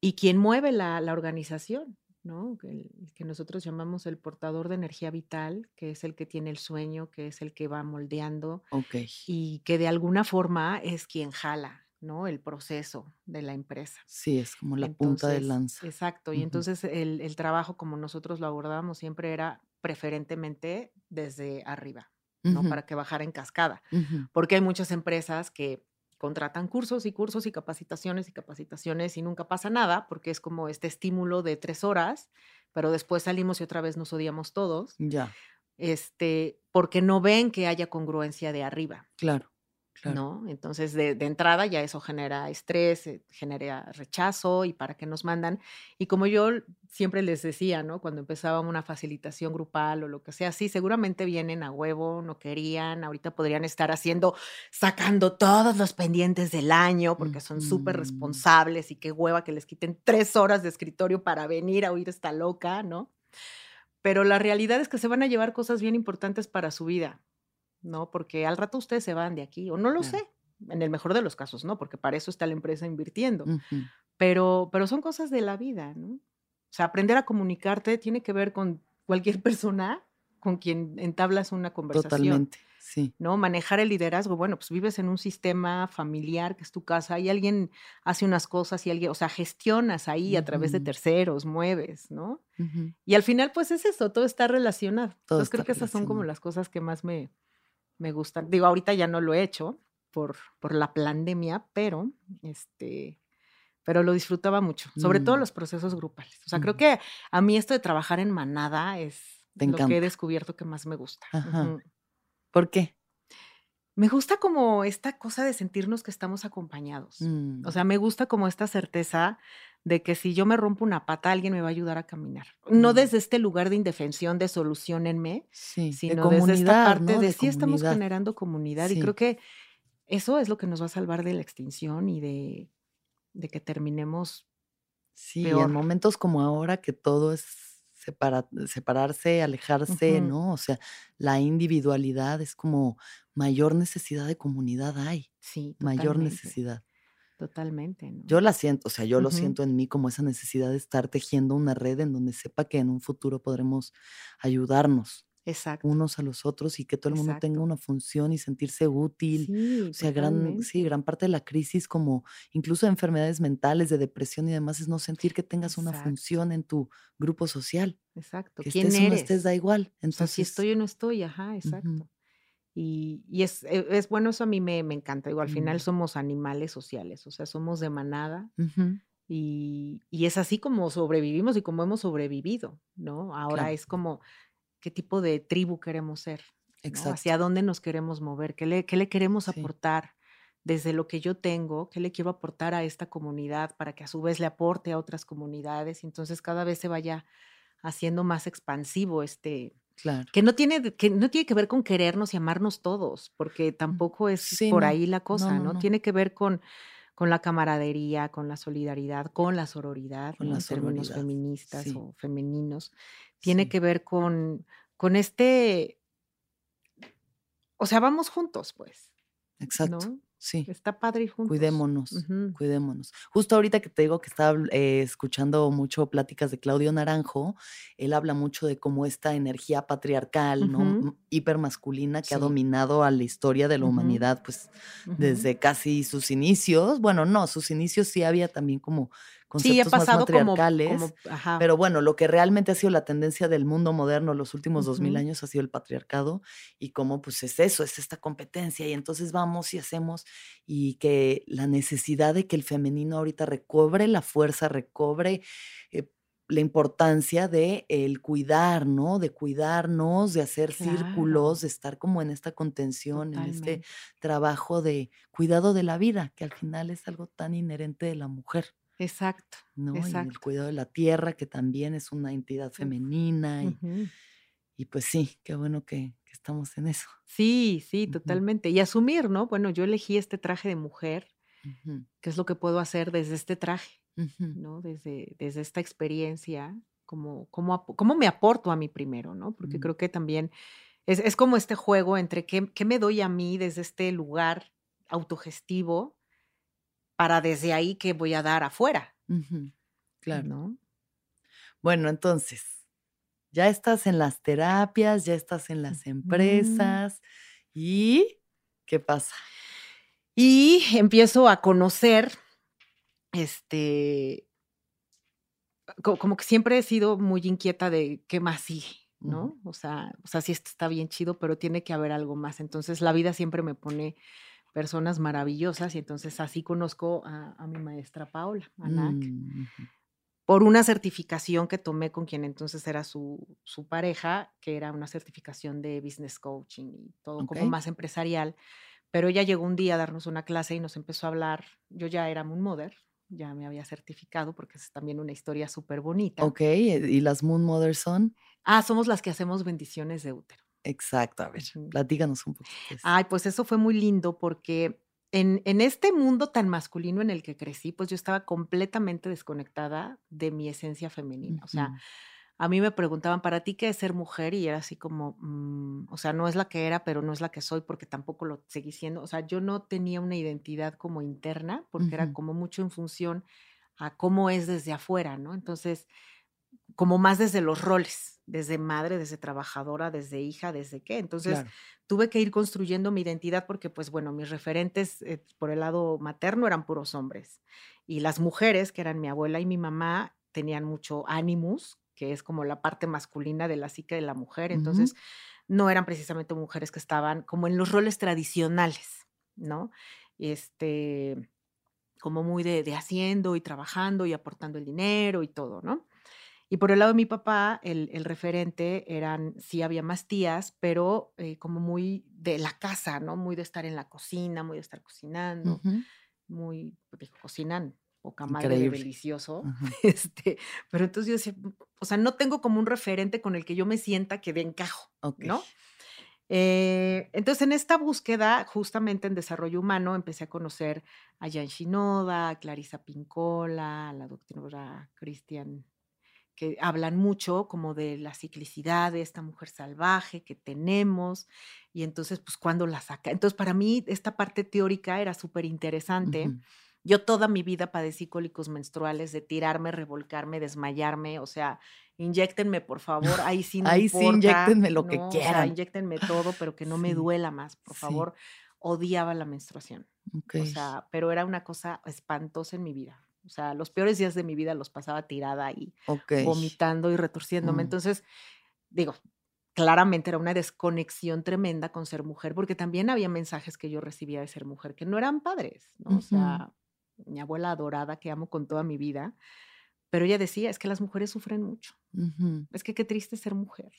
y quien mueve la, la organización, ¿no? Que, que, nosotros llamamos el portador de energía vital, que es el que tiene el sueño, que es el que va moldeando. Ok. Y que de alguna forma es quien jala, ¿no? El proceso de la empresa. Sí, es como la punta de lanza. Exacto. Y entonces el, trabajo, como nosotros lo abordábamos, siempre era preferentemente desde arriba, ¿no? Para que bajara en cascada. Porque hay muchas empresas que contratan cursos y cursos y capacitaciones y capacitaciones y nunca pasa nada porque es como este estímulo de tres horas, pero después salimos y otra vez nos odiamos todos. Ya. Este, porque no ven que haya congruencia de arriba. Claro. ¿No? Entonces, de, entrada ya eso genera estrés, eh, genera rechazo y para qué nos mandan. Y como yo siempre les decía, ¿no? Cuando empezaba una facilitación grupal o lo que sea, sí, seguramente vienen a huevo, no querían, ahorita podrían estar haciendo, sacando todos los pendientes del año porque son súper responsables y qué hueva que les quiten tres horas de escritorio para venir a oír esta loca, ¿no? Pero la realidad es que se van a llevar cosas bien importantes para su vida. ¿No? Porque al rato ustedes se van de aquí, o no lo sé, en el mejor de los casos, ¿no? Porque para eso está la empresa invirtiendo. pero, pero son cosas de la vida, ¿no? O sea, aprender a comunicarte tiene que ver con cualquier persona con quien entablas una conversación. Totalmente, sí. ¿No? Manejar el liderazgo, bueno, pues vives en un sistema familiar que es tu casa y alguien hace unas cosas y alguien, o sea, gestionas ahí a través de terceros, mueves, ¿no? Y al final, pues es eso, todo está relacionado. Entonces creo que esas son como las cosas que más me, me gustan. Digo, ahorita ya no lo he hecho por, por la pandemia, pero este, pero lo disfrutaba mucho, sobre todo mm. los procesos grupales. O sea, creo que a mí esto de trabajar en manada es lo que he descubierto que más me gusta. ¿Por qué? Me gusta como esta cosa de sentirnos que estamos acompañados. O mm. sea, me gusta como esta certeza de que si yo me rompo una pata, alguien me va a ayudar a caminar. No mm. desde este lugar de indefensión, de solucionenme, sí, sino desde esta parte de, sí estamos generando comunidad. Y creo que eso es lo que nos va a salvar de la extinción y de, de que terminemos. Sí, en momentos como ahora que todo es separarse, alejarse, ¿no? O sea, la individualidad es como mayor necesidad de comunidad hay. Sí, mayor necesidad. Totalmente. ¿no? Yo la siento, o sea, yo lo siento en mí como esa necesidad de estar tejiendo una red en donde sepa que en un futuro podremos ayudarnos. Exacto. unos a los otros y que todo el mundo tenga una función y sentirse útil. Sí, o sea, gran, sí, gran parte de la crisis, como incluso de enfermedades mentales, de depresión y demás, es no sentir que tengas una función en tu grupo social. Exacto. Que ¿Quién estés eres? o no estés, da igual. Entonces, si estoy o no estoy, ajá, exacto. Y, y es, e, es, bueno, eso a mí me, me encanta. Digo, al final mm. somos animales sociales, o sea, somos de manada. y, y, es así como sobrevivimos y como hemos sobrevivido, ¿no? Ahora es como qué tipo de tribu queremos ser, hacia dónde nos queremos mover, qué le, qué le queremos aportar desde lo que yo tengo, qué le quiero aportar a esta comunidad para que a su vez le aporte a otras comunidades. Y entonces cada vez se vaya haciendo más expansivo este, Claro. Que no tiene que no tiene que ver con querernos y amarnos todos, porque mm, tampoco es por ahí la cosa, no, Tiene que ver con con la camaradería, con la solidaridad, con la sororidad, Con En términos feministas sí. o femeninos. Tiene Sí. que ver con, con este, o sea, vamos juntos, pues, Exacto. Sí. Está padre ir juntos. Cuidémonos, cuidémonos. Justo ahorita que te digo que estaba eh, escuchando mucho pláticas de Claudio Naranjo, él habla mucho de cómo esta energía patriarcal, ¿no? Hipermasculina que ha dominado a la historia de la humanidad, pues desde casi sus inicios. Bueno, no, sus inicios sí había también como conceptos más pasado como, matriarcales. como, ajá, Pero bueno, lo que realmente ha sido la tendencia del mundo moderno los últimos dos mil años ha sido el patriarcado y cómo pues es eso, es esta competencia y entonces vamos y hacemos y que la necesidad de que el femenino ahorita recobre la fuerza, recobre eh, la importancia de el cuidar, ¿no? De cuidarnos, de hacer círculos, de estar como en esta contención, en este trabajo de cuidado de la vida, que al final es algo tan inherente de la mujer. Exacto, ¿no? Y el cuidado de la tierra, que también es una entidad femenina. Y, y pues sí, qué bueno que, que estamos en eso. Sí, sí, totalmente. Y asumir, ¿no? Bueno, yo elegí este traje de mujer, ujú, ¿qué es lo que puedo hacer desde este traje, ¿no? Desde, desde esta experiencia, cómo, apo- cómo me aporto a mí primero, ¿no? Porque creo que también es, es como este juego entre qué, qué me doy a mí desde este lugar autogestivo para desde ahí qué voy a dar afuera, Claro. ¿no? Bueno, entonces, ya estás en las terapias, ya estás en las empresas. ¿Y qué pasa? Y empiezo a conocer, este, co- como que siempre he sido muy inquieta de qué más sigue, ¿no? O sea, o sea, sí esto está bien chido, pero tiene que haber algo más. Entonces la vida siempre me pone personas maravillosas y entonces así conozco a, a mi maestra Paola, Anac, mm, por una certificación que tomé con quien entonces era su, su pareja, que era una certificación de business coaching y todo como más empresarial. Pero ella llegó un día a darnos una clase y nos empezó a hablar. Yo ya era Moon Mother, ya me había certificado porque es también una historia súper bonita. ok. eh, ¿Y las Moon Mothers son? Ah, somos las que hacemos bendiciones de útero. Exacto, a ver, platícanos un eso. Ay, pues eso fue muy lindo porque en, en este mundo tan masculino en el que crecí, pues yo estaba completamente desconectada de mi esencia femenina. O sea, a mí me preguntaban, ¿para ti qué es ser mujer? Y era así como, mm, o sea, no es la que era, pero no es la que soy porque tampoco lo seguí siendo. O sea, yo no tenía una identidad como interna porque era como mucho en función a cómo es desde afuera, ¿no? Entonces, como más desde los roles, desde madre, desde trabajadora, desde hija, desde qué. Entonces, Claro. tuve que ir construyendo mi identidad porque, pues bueno, mis referentes eh, por el lado materno eran puros hombres. Y las mujeres, que eran mi abuela y mi mamá, tenían mucho animus, que es como la parte masculina de la psique de la mujer. Entonces, no eran precisamente mujeres que estaban como en los roles tradicionales, ¿no? Este, como muy de, de haciendo y trabajando y aportando el dinero y todo, ¿no? Y por el lado de mi papá, el, el referente eran, sí había más tías, pero eh, como muy de la casa, ¿no? Muy de estar en la cocina, muy de estar cocinando, ujú, muy, pues, cocinan poca madre de delicioso. Este, pero entonces yo decía, "Mm, o sea, no tengo como un referente con el que yo me sienta que de encajo. ¿no? Eh, entonces, en esta búsqueda, justamente en desarrollo humano, empecé a conocer a Jan Shinoda, a Clarisa Pincola, a la doctora Christian que hablan mucho como de la ciclicidad de esta mujer salvaje que tenemos y entonces pues cuando la saca. Entonces para mí esta parte teórica era súper interesante. Yo toda mi vida padecí cólicos menstruales de tirarme, revolcarme, desmayarme, o sea, inyéctenme por favor, ahí sí no Ahí sí, importa, inyéctenme lo que ¿no? O sea, quieran. inyéctenme todo, pero que no me Sí, duela más, por sí. favor. Odiaba la menstruación. O sea, pero era una cosa espantosa en mi vida. O sea, los peores días de mi vida los pasaba tirada y vomitando y retorciéndome. Mm, Entonces, digo, claramente era una desconexión tremenda con ser mujer, porque también había mensajes que yo recibía de ser mujer que no eran padres, ¿no? O sea, mi abuela adorada, que amo con toda mi vida, pero ella decía, es que las mujeres sufren mucho, es que qué triste ser mujer.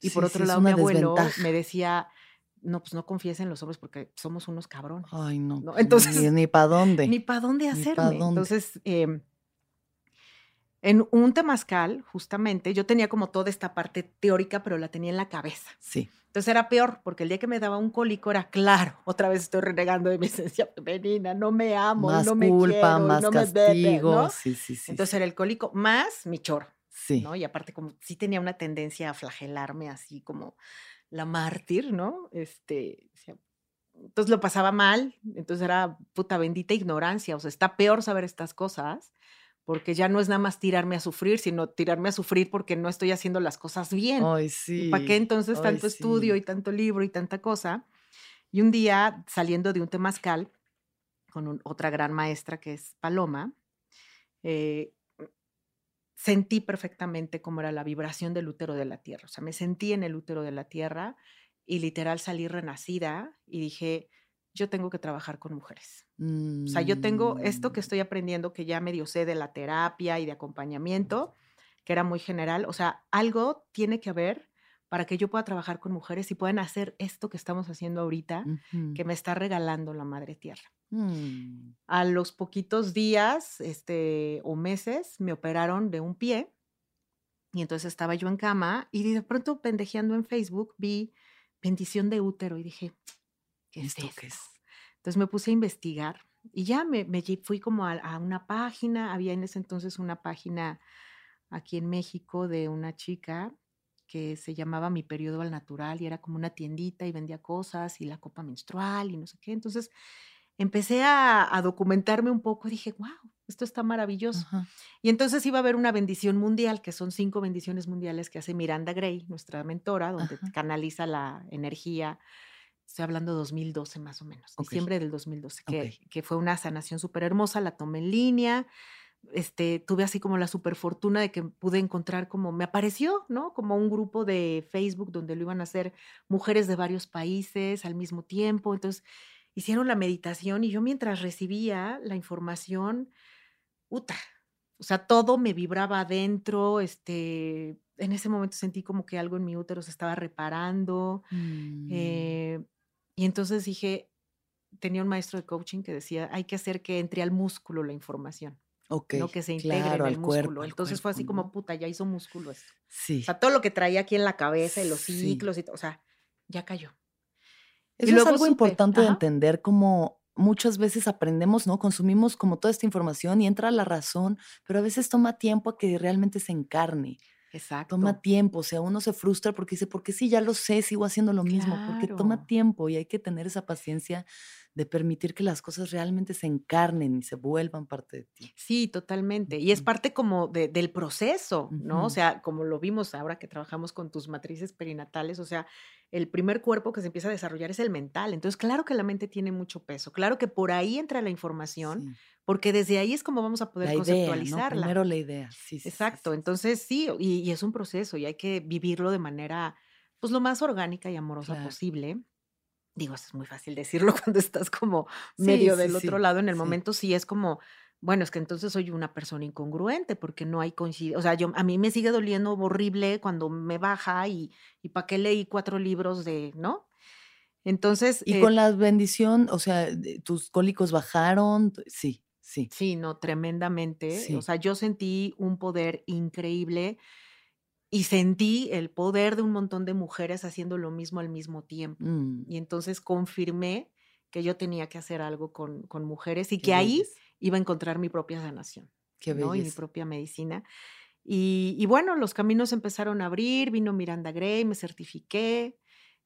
Y Sí, por otro lado, mi abuelo me decía, no, pues no confíes en los hombres porque somos unos cabrones, Ay, no, ¿no? pues ni, Entonces, ni para dónde. ni para dónde Ni para hacerme. dónde. Entonces, em, En un temazcal, justamente, yo tenía como toda esta parte teórica, pero la tenía en la cabeza. Sí. Entonces era peor, porque el día que me daba un cólico era claro, otra vez estoy renegando de mi esencia femenina, no me amo, Más no me culpa, quiero, más no me bebe, castigo. ¿no? Sí, sí, sí. Entonces era el cólico más mi choro, sí. ¿no? Y aparte como sí tenía una tendencia a flagelarme así como la mártir, ¿no? Este, o sea, entonces lo pasaba mal, entonces era puta bendita ignorancia, o sea, está peor saber estas cosas porque ya no es nada más tirarme a sufrir, sino tirarme a sufrir porque no estoy haciendo las cosas bien. Ay, sí. ¿Para qué entonces Ay, tanto estudio y tanto libro y tanta cosa? Y un día, saliendo de un temazcal con un- otra gran maestra que es Paloma, eh, sentí perfectamente cómo era la vibración del útero de la tierra. O sea, me sentí en el útero de la tierra y literal salí renacida y dije, yo tengo que trabajar con mujeres. O sea, yo tengo esto que Mm, estoy aprendiendo, que ya medio sé de la terapia y de acompañamiento, que era muy general. O sea, algo tiene que haber para que yo pueda trabajar con mujeres y puedan hacer esto que estamos haciendo ahorita, que me está regalando la Madre Tierra. Mm, A los poquitos días este, o meses me operaron de un pie y entonces estaba yo en cama y de pronto pendejeando en Facebook vi bendición de útero y dije, ¿qué es ¿Esto esto? qué es? Entonces me puse a investigar y ya me, fui como a, a una página, había en ese entonces una página aquí en México de una chica que se llamaba Mi Periodo al Natural y era como una tiendita y vendía cosas y la copa menstrual y no sé qué. Entonces empecé a, a documentarme un poco y dije, wow, esto está maravilloso. Ajá. Y entonces iba a haber una bendición mundial, que son cinco bendiciones mundiales que hace Miranda Gray, nuestra mentora, donde Ajá. canaliza la energía. Estoy hablando 2012 más o menos, Ok. diciembre del 2012, que, Ok. que fue una sanación súper hermosa, la tomé en línea, este, tuve así como la super fortuna de que pude encontrar como, me apareció, ¿no? Como un grupo de Facebook donde lo iban a hacer mujeres de varios países al mismo tiempo, entonces hicieron la meditación y yo mientras recibía la información, puta, o sea, todo me vibraba adentro, este, en ese momento sentí como que algo en mi útero se estaba reparando, Mm, eh, y entonces dije, tenía un maestro de coaching que decía, hay que hacer que entre al músculo la información, ok, no que se integre claro, en el al músculo. cuerpo, entonces fue así cuerpo, como, ¿no? puta, ya hizo músculo esto. O Sí. sea, todo lo que traía aquí en la cabeza y los Sí. ciclos y todo, o sea, ya cayó. Y Eso es luego algo supe, importante de ajá. entender, como muchas veces aprendemos, ¿no? Consumimos como toda esta información y entra la razón, pero a veces toma tiempo a que realmente se encarne. Toma Exacto. tiempo, o sea, uno se frustra porque dice, porque sí, ya lo sé, sigo haciendo lo mismo, porque toma Claro. tiempo y hay que tener esa paciencia de permitir que las cosas realmente se encarnen y se vuelvan parte de ti. Sí, totalmente. Y es parte como de- del proceso, ¿no? O sea, como lo vimos ahora que trabajamos con tus matrices perinatales, o sea, el primer cuerpo que se empieza a desarrollar es el mental. Entonces, claro que la mente tiene mucho peso, claro que por ahí entra la información, Sí. porque desde ahí es como vamos a poder La idea. Primero la idea. Sí, sí, Exacto. sí. Entonces, sí, y, y es un proceso y hay que vivirlo de manera, pues, lo más orgánica y amorosa Claro. posible. Digo, eso es muy fácil decirlo cuando estás como Sí, medio sí, del otro sí, lado. En el sí. momento sí es como, bueno, es que entonces soy una persona incongruente porque no hay coincidencia. O sea, yo, a mí me sigue doliendo horrible cuando me baja y, y para qué leí cuatro libros de, ¿no? Entonces, Y eh, con la bendición, o sea, tus cólicos bajaron. Sí, sí, sí, no, tremendamente. O sí. sea, yo sentí un poder increíble y sentí el poder de un montón de mujeres haciendo lo mismo al mismo tiempo. Mm, Y entonces confirmé que yo tenía que hacer algo con, con mujeres y qué que ahí belleza, iba a encontrar mi propia sanación, qué ¿no? Y mi propia medicina. Y, y bueno, los caminos empezaron a abrir, vino Miranda Gray, me certifiqué,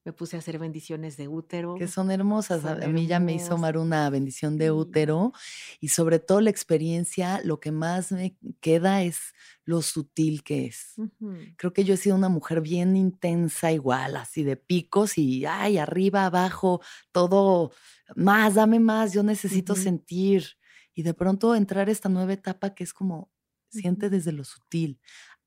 me puse a hacer bendiciones de Que útero, son hermosas. A, son a mí ya me hizo hermosas. Mar una bendición de útero y sobre todo la experiencia, lo que más me queda es lo sutil que es. Creo que yo he sido una mujer bien intensa, igual, así de picos y, ay, arriba, abajo, todo, más, dame más, yo necesito sentir. Y de pronto entrar a esta nueva etapa que es como, siente desde lo sutil,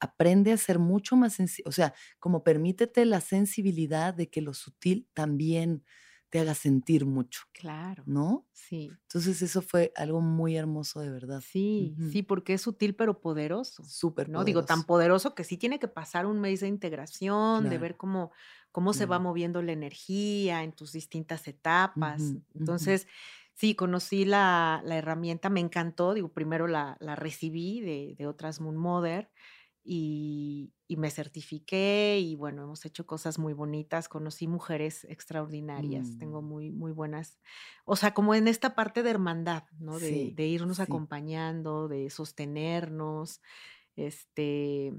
aprende a ser mucho más sensible, o sea, como permítete la sensibilidad de que lo sutil también te haga sentir mucho, Claro, ¿no? sí, Entonces eso fue algo muy hermoso de verdad. sí, Ujú, sí, porque es sutil pero poderoso, Súper ¿no? Digo, tan poderoso, poderoso que sí tiene que pasar un mes de integración, de ver claro, cómo, cómo se va claro. moviendo la energía en tus distintas etapas. Ujú, ujú. Entonces, Sí, conocí la, la herramienta, me encantó. Digo, primero la, la recibí de, de otras Moon Mother y, y me certifiqué y bueno, hemos hecho cosas muy bonitas, conocí mujeres extraordinarias, tengo Mm, muy, muy buenas, o sea, como en esta parte de hermandad, ¿no? De, sí, de irnos sí. acompañando, de sostenernos, este,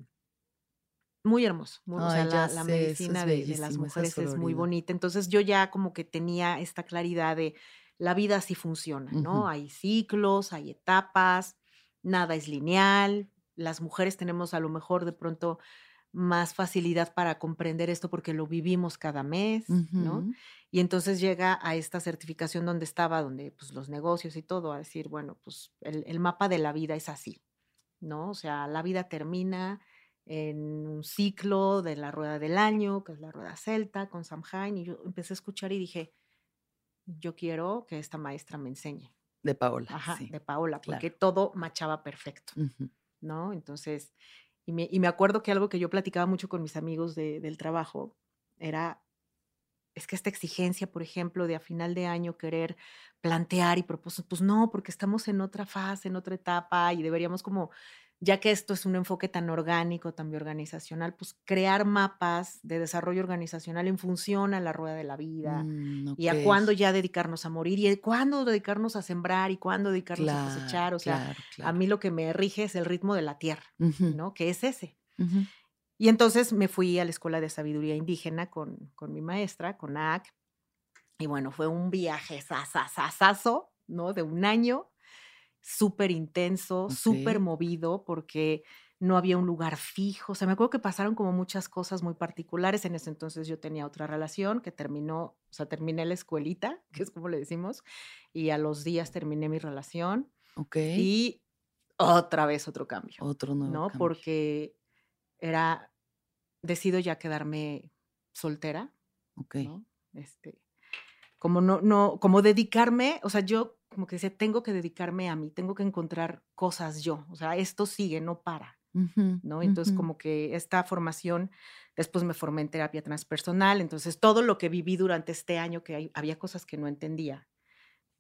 muy hermoso, muy- o sea, Ay, la, la sé, eso es medicina de, de las mujeres es muy bonita, entonces yo ya como que tenía esta claridad de la vida así funciona, ¿no? Hay ciclos, hay etapas, nada es lineal, las mujeres tenemos a lo mejor de pronto más facilidad para comprender esto porque lo vivimos cada mes, ¿no? Y entonces llega a esta certificación donde estaba, donde pues los negocios y todo, a decir, bueno, pues el, el mapa de la vida es así, ¿no? O sea, la vida termina en un ciclo de la rueda del año, que es la rueda celta, con Samhain, y yo empecé a escuchar y dije, yo quiero que esta maestra me enseñe, De Paola, ajá, sí, de Paola, porque claro. todo machaba perfecto, Ujú, ¿no? Entonces, y me, y me acuerdo que algo que yo platicaba mucho con mis amigos de- del trabajo era, es que esta exigencia, por ejemplo, de a final de año querer plantear y propósitos, pues no, porque estamos en otra fase, en otra etapa y deberíamos como, ya que esto es un enfoque tan orgánico, tan organizacional, pues crear mapas de desarrollo organizacional en función a la rueda de la vida mm, y a cuándo ya dedicarnos a morir y cuándo dedicarnos a sembrar y cuándo dedicarnos a cosechar. O sea, claro, a mí lo que me rige es el ritmo de la tierra, ¿no? Que es ese. ujú, Y entonces me fui a la Escuela de Sabiduría Indígena con, con mi maestra, con AAC, y bueno, fue un viaje sasasasazo, ¿no? De un año, súper intenso, súper movido, porque no había un lugar fijo. O sea, me acuerdo que pasaron como muchas cosas muy particulares. En ese entonces yo tenía otra relación que terminó, o sea, terminé la escuelita, que es como le decimos, y a los días terminé mi relación ok, y otra vez otro cambio, otro nuevo ¿no? cambio. Porque era, decido ya quedarme soltera, Ok, ¿no? Este, como no, no, como dedicarme, o sea, yo como que decía, tengo que dedicarme a mí, tengo que encontrar cosas yo, o sea, esto sigue, no para, ¿no? Entonces, como que esta formación, después me formé en terapia transpersonal, entonces todo lo que viví durante este año, que hay- había cosas que no entendía,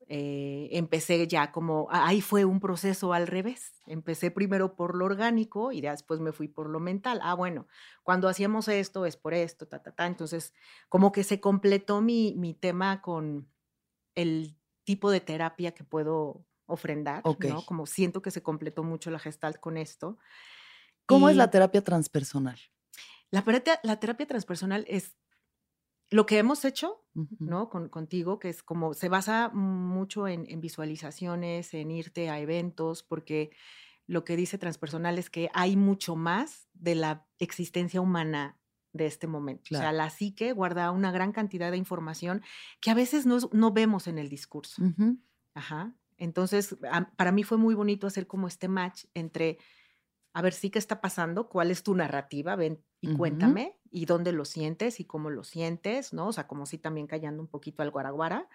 eh, empecé ya como, a- ahí fue un proceso al revés. Empecé primero por lo orgánico y después me fui por lo mental. Ah, bueno, cuando hacíamos esto es por esto, ta, ta, ta. Entonces, como que se completó mi, mi tema con el tipo de terapia que puedo ofrendar, ok. ¿no? Como siento que se completó mucho la gestalt con esto. ¿Cómo es la terapia transpersonal? la, terapia- la terapia transpersonal es lo que hemos hecho, ¿no? Con, contigo, que es como se basa mucho en, en visualizaciones, en irte a eventos, porque lo que dice transpersonal es que hay mucho más de la existencia humana de este momento. O sea, Claro. la psique guarda una gran cantidad de información que a veces no, no vemos en el discurso. ujú, Ajá. Entonces, a- para mí fue muy bonito hacer como este match entre a ver, sí, ¿qué está pasando? ¿Cuál es tu narrativa? Ven y cuéntame, y dónde lo sientes y cómo lo sientes, ¿no? O sea, como si también callando un poquito al guaraguara.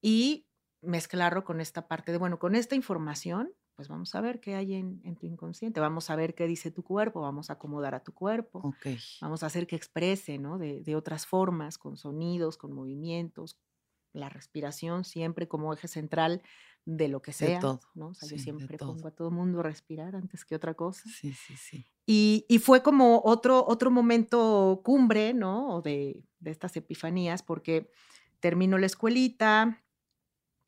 Y mezclarlo con esta parte de, bueno, con esta información, pues vamos a ver qué hay en, en tu inconsciente, vamos a ver qué dice tu cuerpo, vamos a acomodar a tu cuerpo, Ok. vamos a hacer que exprese, ¿no? De, de otras formas, con sonidos, con movimientos, la respiración siempre como eje central de lo que De sea, todo. ¿no? O sea, yo Sí, de siempre pongo a todo mundo a respirar antes que otra cosa. Sí, sí, sí. Y, y fue como otro, otro momento cumbre, ¿no? O de, de estas epifanías, porque termino la escuelita,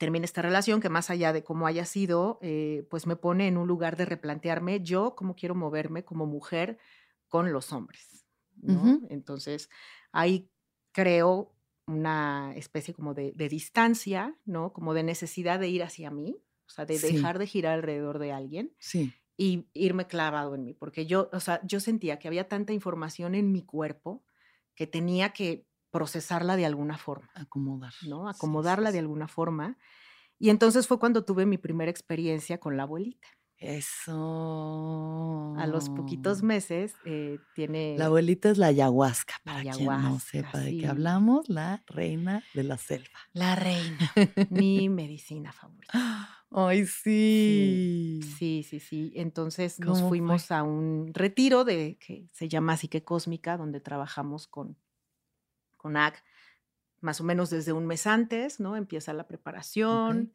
termina esta relación que más allá de cómo haya sido, eh, pues me pone en un lugar de replantearme yo cómo quiero moverme como mujer con los hombres, ¿no? Entonces, ahí creo una especie como de, de distancia, ¿no? Como de necesidad de ir hacia mí, o sea, de Sí, dejar de girar alrededor de alguien sí. y irme clavado en mí, porque yo, o sea, yo sentía que había tanta información en mi cuerpo que tenía que procesarla de alguna forma, Acomodar. ¿no? Sí, sí, Acomodarla de alguna forma. Y entonces fue cuando tuve mi primera experiencia con la abuelita. A los poquitos Eso. meses eh, La tiene abuelita es la ayahuasca, la para quien no ayahuasca, sepa de qué hablamos, la reina de la selva. la reina, mi medicina favorita. Ay, Sí, sí. sí, sí, sí. Entonces nos fuimos a un retiro de que se llama Psique Cósmica, donde trabajamos con, con AC más o menos desde un mes antes, ¿no? Empieza la preparación,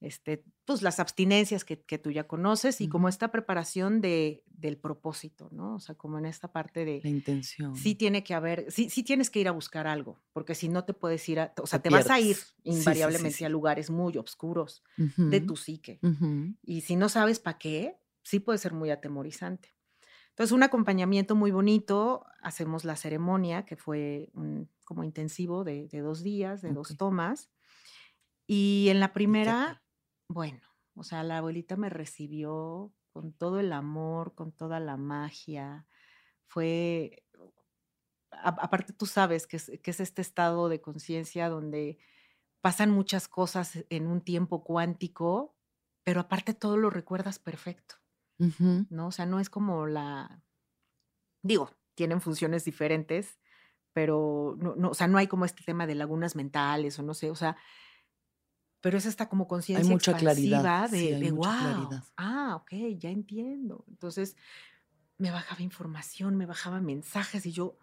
este, pues las abstinencias que, tú ya conoces y como esta preparación de, del propósito, ¿no? O sea, como en esta parte de... La intención. Sí tiene que haber, sí, sí tienes que ir a buscar algo, porque si no te puedes ir a, o sea, te, vas a ir invariablemente a lugares muy oscuros de tu psique. Y si no sabes para qué, sí puede ser muy atemorizante. Entonces, un acompañamiento muy bonito, hacemos la ceremonia, que fue un, como intensivo de, dos días, de dos tomas. Y en la primera, bueno, o sea, la abuelita me recibió con todo el amor, con toda la magia. Fue, aparte tú sabes que es, que es este estado de conciencia donde pasan muchas cosas en un tiempo cuántico, pero aparte todo lo recuerdas perfecto, ¿no? O sea, no es como la, digo, tienen funciones diferentes, pero no, no, o sea, no hay como este tema de lagunas mentales o no sé, o sea, pero es esta como conciencia Hay mucha claridad. de, de wow. Ah, ok, ya entiendo. Entonces me bajaba información, me bajaba mensajes y yo,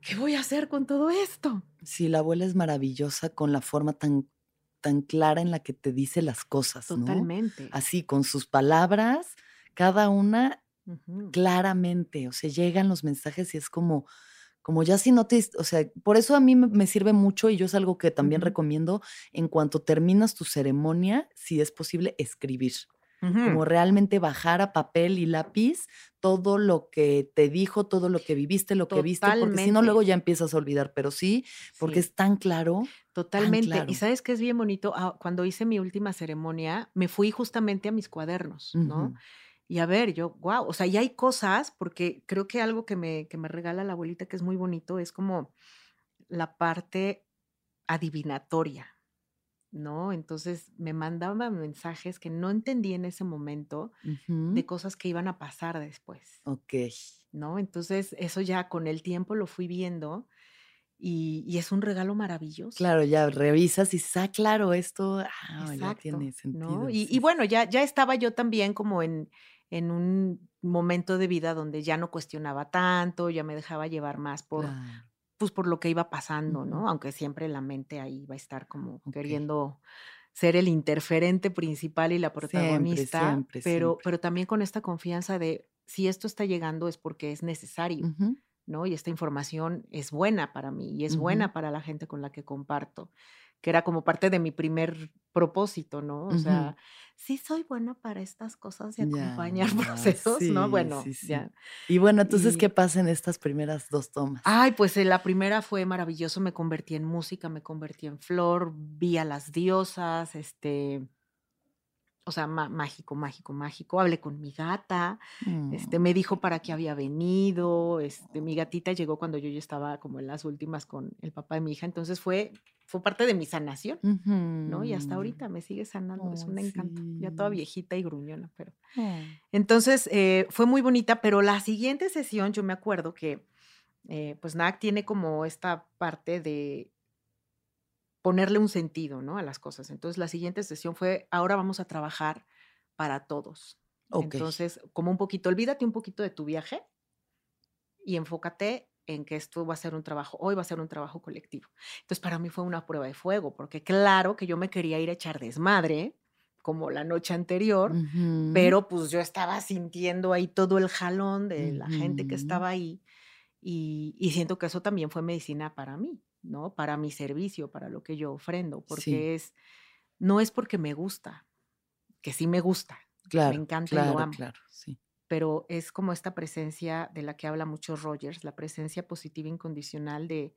¿qué voy a hacer con todo esto? Sí, la abuela es maravillosa con la forma tan, tan clara en la que te dice las cosas. Totalmente. Así, con sus palabras, cada una claramente. O sea, llegan los mensajes y es como como ya si no te, o sea, por eso a mí me, sirve mucho y yo es algo que también recomiendo en cuanto terminas tu ceremonia, si es posible, escribir. Como realmente bajar a papel y lápiz todo lo que te dijo, todo lo que viviste, lo que viste, porque si no luego ya empiezas a olvidar, pero sí, porque es tan claro. Totalmente. Y sabes que es bien bonito, ah, cuando hice mi última ceremonia, me fui justamente a mis cuadernos, ¿no? Y a ver, yo, wow, o sea, y hay cosas, porque creo que algo que me, que me regala la abuelita que es muy bonito es como la parte adivinatoria, ¿no? Entonces me mandaba mensajes que no entendí en ese momento de cosas que iban a pasar después. Ok. ¿No? Entonces eso ya con el tiempo lo fui viendo y, es un regalo maravilloso. Claro, ya revisas y dices, ah, claro, esto ah, ya tiene sentido. Y, y, bueno, ya, ya estaba yo también como en, en un momento de vida donde ya no cuestionaba tanto, ya me dejaba llevar más por, pues por lo que iba pasando, ¿no? Aunque siempre la mente ahí va a estar como queriendo ser el interferente principal y la protagonista, pero, pero también con esta confianza de si esto está llegando es porque es necesario, ¿no? Y esta información es buena para mí y es buena para la gente con la que comparto que era como parte de mi primer propósito, ¿no? O sea, sí soy buena para estas cosas de acompañar procesos, ¿no? Bueno, ya. Y bueno, entonces, ¿qué pasa en estas primeras dos tomas? Ay, pues la primera fue maravilloso, me convertí en música, me convertí en flor, vi a las diosas, este, o sea, mágico, mágico, mágico. Hablé con mi gata, este, mm. me dijo para qué había venido, este, mi gatita llegó cuando yo ya estaba como en las últimas con el papá de mi hija, entonces fue, fue parte de mi sanación, ¿no? Y hasta ahorita me sigue sanando, es un encanto, ya toda viejita y gruñona, pero... Entonces, eh, fue muy bonita, pero la siguiente sesión, yo me acuerdo que, eh, pues NAC tiene como esta parte de ponerle un sentido, ¿no? A las cosas. Entonces, la siguiente sesión fue, ahora vamos a trabajar para todos. Entonces, como un poquito, olvídate un poquito de tu viaje y enfócate en que esto va a ser un trabajo, hoy va a ser un trabajo colectivo. Entonces, para mí fue una prueba de fuego, porque claro que yo me quería ir a echar desmadre, como la noche anterior, pero pues yo estaba sintiendo ahí todo el jalón de la gente que estaba ahí y, y siento que eso también fue medicina para mí. ¿No? Para mi servicio, para lo que yo ofrendo, porque es, no es porque me gusta, que sí me gusta, me encanta y lo amo. Claro, sí. Pero es como esta presencia de la que habla mucho Rogers, la presencia positiva incondicional de,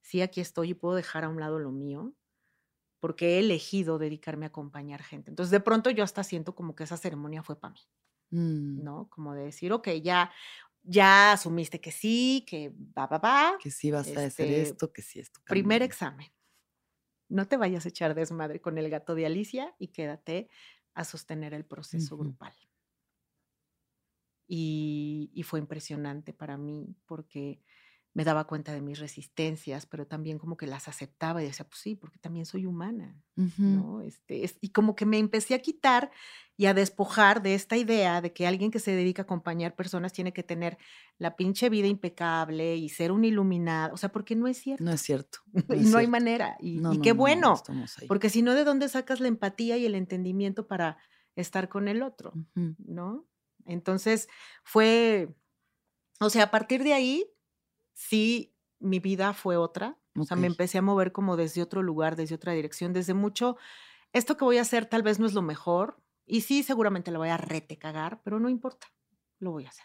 sí, aquí estoy y puedo dejar a un lado lo mío, porque he elegido dedicarme a acompañar gente. Entonces, de pronto yo hasta siento como que esa ceremonia fue para mí, mm. ¿no? Como de decir, ok, ya, ya asumiste que sí, que va, va, va. Que sí vas a hacer este, esto, que sí esto. Primer examen. No te vayas a echar desmadre con el gato de Alicia y quédate a sostener el proceso grupal. Y, fue impresionante para mí porque me daba cuenta de mis resistencias, pero también como que las aceptaba y decía, pues sí, porque también soy humana, ¿no? Este, y como que me empecé a quitar y a despojar de esta idea de que alguien que se dedica a acompañar personas tiene que tener la pinche vida impecable y ser un iluminado, o sea, porque no es cierto. No es cierto. y no hay manera. Y, qué bueno, porque si no, ¿de dónde sacas la empatía y el entendimiento para estar con el otro? ¿No? Entonces, fue, o sea, a partir de ahí sí mi vida fue otra. O sea, me empecé a mover como desde otro lugar, desde otra dirección, desde mucho, esto que voy a hacer tal vez no es lo mejor, y sí, seguramente lo voy a rete cagar, pero no importa, lo voy a hacer.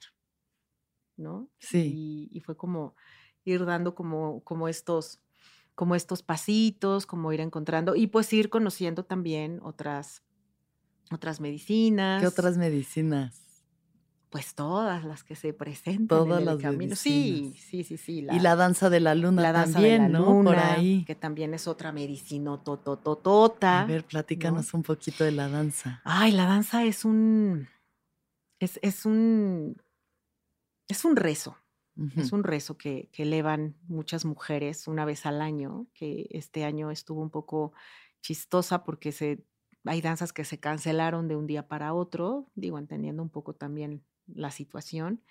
¿No? Sí. Y, fue como ir dando como, como estos como estos pasitos, como ir encontrando y pues ir conociendo también otras otras medicinas. ¿Qué otras medicinas? Pues todas las que se presentan Todas en el las camino. Sí, sí, sí, sí. y la danza de la luna la danza también, de la ¿no? Por ahí. Que también es otra medicina totototota. A ver, platícanos un poquito de la danza. Ay, la danza es un. Es, es un. Es un rezo. Es un rezo que, que elevan muchas mujeres una vez al año, que este año estuvo un poco chistosa porque se hay danzas que se cancelaron de un día para otro, digo, entendiendo un poco también la situación.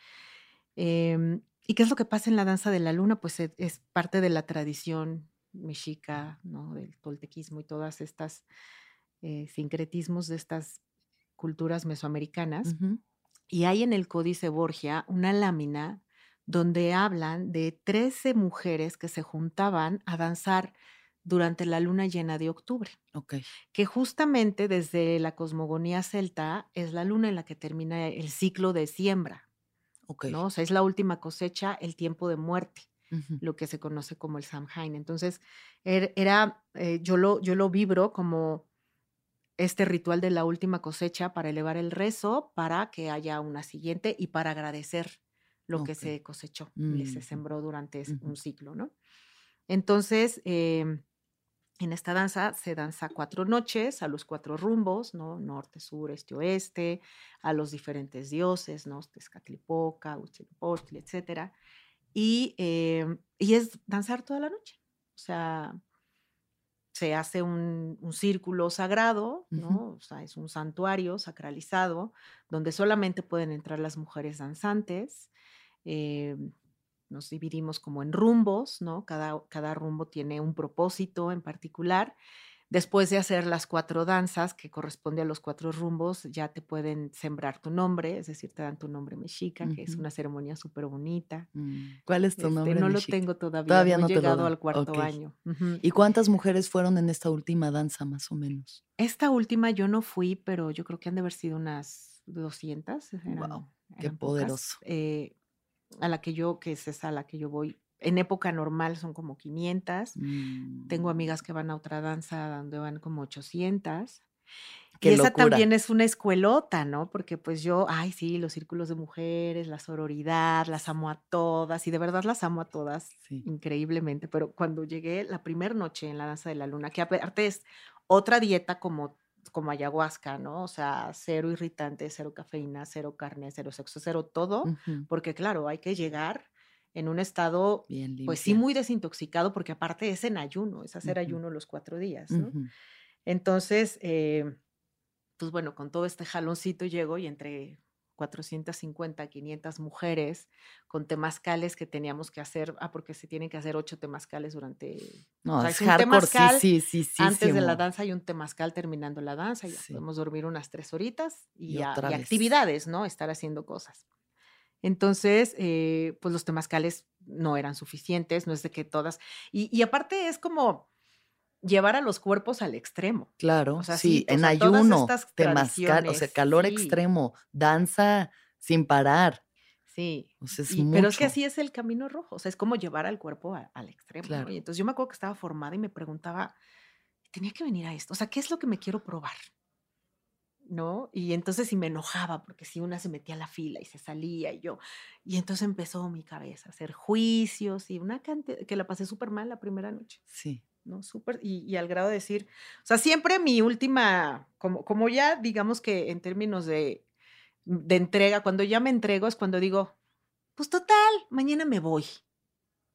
Em, ¿Y qué es lo que pasa en la danza de la luna? Pues e, es, parte de la tradición mexica, ¿no? del toltequismo y todas estas eh, sincretismos de estas culturas mesoamericanas. Y hay en el Códice Borgia una lámina donde hablan de 13 mujeres que se juntaban a danzar durante la luna llena de octubre. Que justamente desde la cosmogonía celta es la luna en la que termina el ciclo de siembra. ¿no? O sea, es la última cosecha, el tiempo de muerte, lo que se conoce como el Samhain. Entonces, er, era, eh, yo, lo, yo lo vibro como este ritual de la última cosecha para elevar el rezo, para que haya una siguiente y para agradecer lo que se cosechó y se sembró durante un ciclo, ¿no? Entonces, em, en esta danza se danza cuatro noches a los cuatro rumbos, ¿no? Norte, sur, este, oeste, a los diferentes dioses, ¿no? Tezcatlipoca, Huitzilopochtli, etc. Y, em, y es danzar toda la noche. O sea, se hace un, círculo sagrado, ¿no? O sea, es un santuario sacralizado donde solamente pueden entrar las mujeres danzantes. Eh, nos dividimos como en rumbos, ¿no? Cada, cada rumbo tiene un propósito en particular. Después de hacer las cuatro danzas que corresponde a los cuatro rumbos, ya te pueden sembrar tu nombre, es decir, te dan tu nombre mexica, que es una ceremonia súper bonita. Mm, ¿Cuál es tu este, nombre? No lo tengo todavía, todavía no, he llegado al cuarto año. ¿Y cuántas mujeres fueron en esta última danza, más o menos? Esta última yo no fui, pero yo creo que han de haber sido unas 200. wow, qué poderoso. Eh, a la que yo, que es esa a la que yo voy. En época normal son como 500. Tengo mm. amigas que van a otra danza donde van como 800. y esa también es una escuelota, ¿no? Porque pues yo, ay, sí, los círculos de mujeres, la sororidad, las amo a todas y de verdad las amo a todas increíblemente. Pero cuando llegué la primera noche en la danza de la luna, que aparte es otra dieta como como ayahuasca, ¿no? O sea, cero irritante, cero cafeína, cero carne, cero sexo, cero todo, porque claro, hay que llegar en un estado, pues sí, muy desintoxicado, porque aparte es en ayuno, es hacer ayuno los cuatro días, ¿no? Entonces, eh, pues bueno, con todo este jaloncito llego y entre 450, 500 mujeres con temazcales que teníamos que hacer, ah, porque se tienen que hacer ocho temazcales durante... No, es un temazcal, sí, sí, sí, Antes de la danza hay un temazcal terminando la danza, ya podemos dormir unas tres horitas y, actividades, ¿no? Estar haciendo cosas. Entonces, eh, pues los temazcales no eran suficientes, no es de que todas... y aparte es como llevar a los cuerpos al extremo. Claro, o sea, sí, en ayuno, temazcal, o sea, calor extremo, danza sin parar. Sí, pero es que así es el camino rojo, o sea, es como llevar al cuerpo al extremo. Y entonces yo me acuerdo que estaba formada y me preguntaba, tenía que venir a esto, o sea, ¿qué es lo que me quiero probar? ¿no? Y entonces sí me enojaba porque si una se metía a la fila y se salía y yo, y entonces empezó mi cabeza a hacer juicios y una cantidad, que la pasé súper mal la primera noche. Sí. ¿No? Súper, y, al grado de decir, o sea, siempre mi última, como, como ya digamos que en términos de, de entrega, cuando ya me entrego es cuando digo, pues total, mañana me voy.